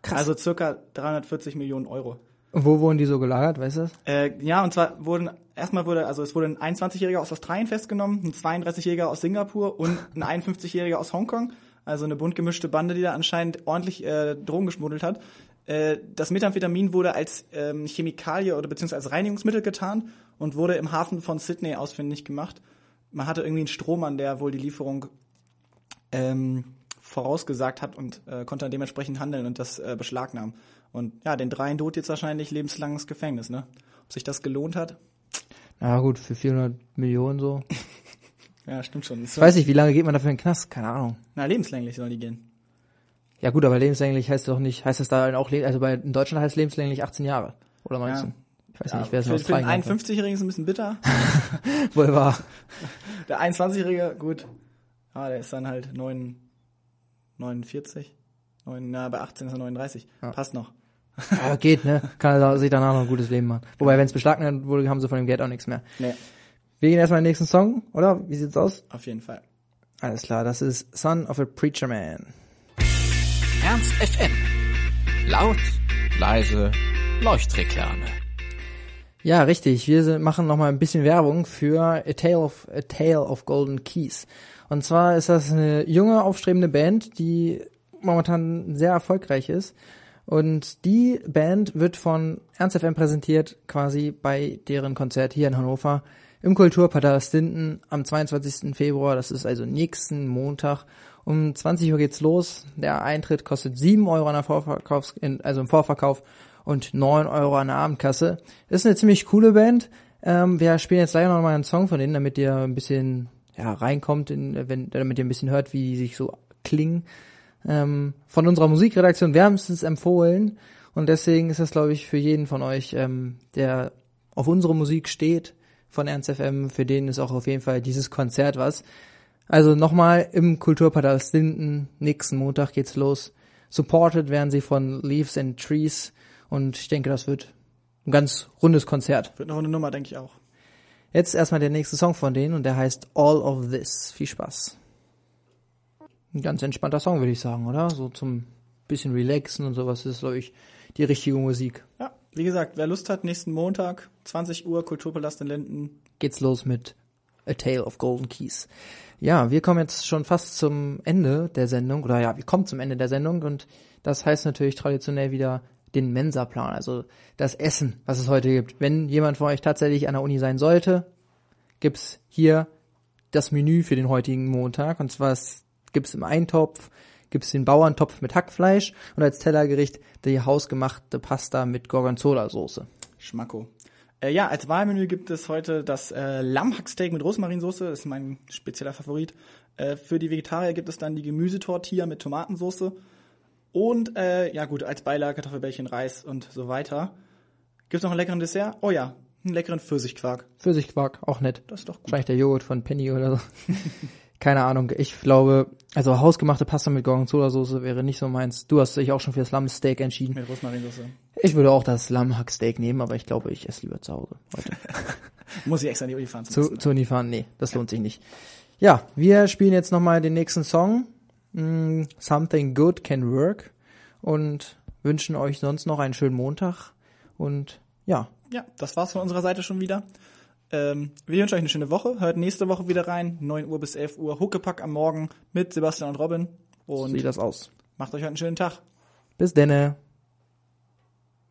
Krass. Also circa 340 Millionen Euro. Wo wurden die so gelagert, weißt du das? Äh, ja, und zwar wurden, erstmal wurde, also es wurde ein 21-Jähriger aus Australien festgenommen, ein 32-Jähriger aus Singapur und ein 51-Jähriger aus Hongkong. Also eine bunt gemischte Bande, die da anscheinend ordentlich äh, Drogen geschmuggelt hat. Äh, das Methamphetamin wurde als ähm, Chemikalie oder beziehungsweise als Reinigungsmittel getarnt und wurde im Hafen von Sydney ausfindig gemacht. Man hatte irgendwie einen Strohmann, der wohl die Lieferung ähm, vorausgesagt hat und äh, konnte dann dementsprechend handeln und das äh, beschlagnahmen. Und ja, den dreien droht jetzt wahrscheinlich lebenslanges Gefängnis, ne? Ob sich das gelohnt hat? Na gut, für 400 Millionen so. [LAUGHS] Ja, stimmt schon. Ich weiß nicht, wie lange geht man dafür in den Knast? Keine Ahnung. Na, lebenslänglich sollen die gehen. Ja gut, aber lebenslänglich heißt doch nicht, heißt das da auch, also bei, in Deutschland heißt lebenslänglich 18 Jahre. Oder 19. Ich weiß Ja, nicht, wer es in für, für den Australien gemacht 51-Jährigen ist ein bisschen bitter. [LAUGHS] Wohl wahr. [LAUGHS] Der 21-Jährige, gut. Ah, der ist dann halt 9, 49. 9, na, bei 18 ist er 39. Passt noch. Ja, geht, ne? Kann er sich danach noch ein gutes Leben machen. Wobei, wenn es beschlagnahmt wurde, haben sie von dem Geld auch nichts mehr. Nee, Wir gehen erstmal in den nächsten Song, oder? Wie sieht's aus? auf jeden Fall. Alles klar, das ist Son of a Preacher Man. Ernst FM. Laut, leise, Leuchtreklame. Ja, richtig. Wir machen noch mal ein bisschen Werbung für A Tale of A Tale of Golden Keys. Und zwar ist das eine junge aufstrebende Band, die momentan sehr erfolgreich ist. Und die Band wird von Ernst FM präsentiert, quasi bei deren Konzert hier in Hannover im Kulturpalast Linden am 22. Februar. Das ist also nächsten Montag. Um 20 Uhr geht's los. Der Eintritt kostet 7 Euro an der Vorverkaufs also im Vorverkauf und 9 Euro an der Abendkasse. Ist eine ziemlich coole Band. Ähm, wir spielen jetzt gleich noch mal einen Song von denen, damit ihr ein bisschen ja, reinkommt, in, wenn, damit ihr ein bisschen hört, wie die sich so klingen. Ähm, von unserer Musikredaktion wärmstens empfohlen. Und deswegen ist das, glaube ich, für jeden von euch, ähm, der auf unsere Musik steht, von Ernst FM, für den ist auch auf jeden Fall dieses Konzert was. Also nochmal im Kulturpalast Linden, nächsten Montag geht's los. Supported werden sie von Leaves and Trees und ich denke, das wird ein ganz rundes Konzert. Wird noch eine Nummer, denke ich auch. Jetzt erstmal der nächste Song von denen und der heißt All of This. Viel Spaß. Ein ganz entspannter Song, würde ich sagen, oder? So zum bisschen relaxen und sowas ist, glaube ich, die richtige Musik. Ja, wie gesagt, wer Lust hat, nächsten Montag, 20 Uhr, Kulturpalast in Linden. Geht's los mit A Tale of Golden Keys. Ja, wir kommen jetzt schon fast zum Ende der Sendung, oder ja, wir kommen zum Ende der Sendung und das heißt natürlich traditionell wieder den Mensa-Plan, also das Essen, was es heute gibt. Wenn jemand von euch tatsächlich an der Uni sein sollte, gibt's hier das Menü für den heutigen Montag. Und zwar es- gibt's im Eintopf, gibt's den Bauerntopf mit Hackfleisch und als Tellergericht die hausgemachte Pasta mit Gorgonzola-Soße. Schmacko. Äh, ja, als Wahlmenü gibt es heute das äh, Lammhacksteak mit Rosmarinsoße. Das ist mein spezieller Favorit. Äh, für die Vegetarier gibt es dann die Gemüsetortilla mit Tomatensoße. Und, äh, ja gut, als Beilage Kartoffelbällchen, Reis und so weiter. Gibt es noch ein leckeren Dessert? Oh ja, einen leckeren Pfirsichquark. Pfirsichquark, auch nett. Das ist doch gut. Wahrscheinlich der Joghurt von Penny oder so. [LAUGHS] Keine Ahnung. Ich glaube, also hausgemachte Pasta mit Gorgonzola-Soße wäre nicht so meins. Du hast dich auch schon für das Lammsteak entschieden. Mit Rosmarinsoße. Ich würde auch das Lammhacksteak nehmen, aber ich glaube, ich esse lieber zu Hause heute. [LAUGHS] Muss ich extra in die Uni fahren. zu, Essen. zu Uni fahren, nee, das lohnt sich nicht. Ja, wir spielen jetzt nochmal den nächsten Song. Mm, Something Good Can Work. Und wünschen euch sonst noch einen schönen Montag. Und ja, Ja, das war's von unserer Seite schon wieder. Ähm, wir wünschen euch eine schöne Woche. Hört nächste Woche wieder rein. 9 Uhr bis 11 Uhr. Huckepack am Morgen mit Sebastian und Robin. so Und sieht das aus. macht euch heute einen schönen Tag. Bis denne.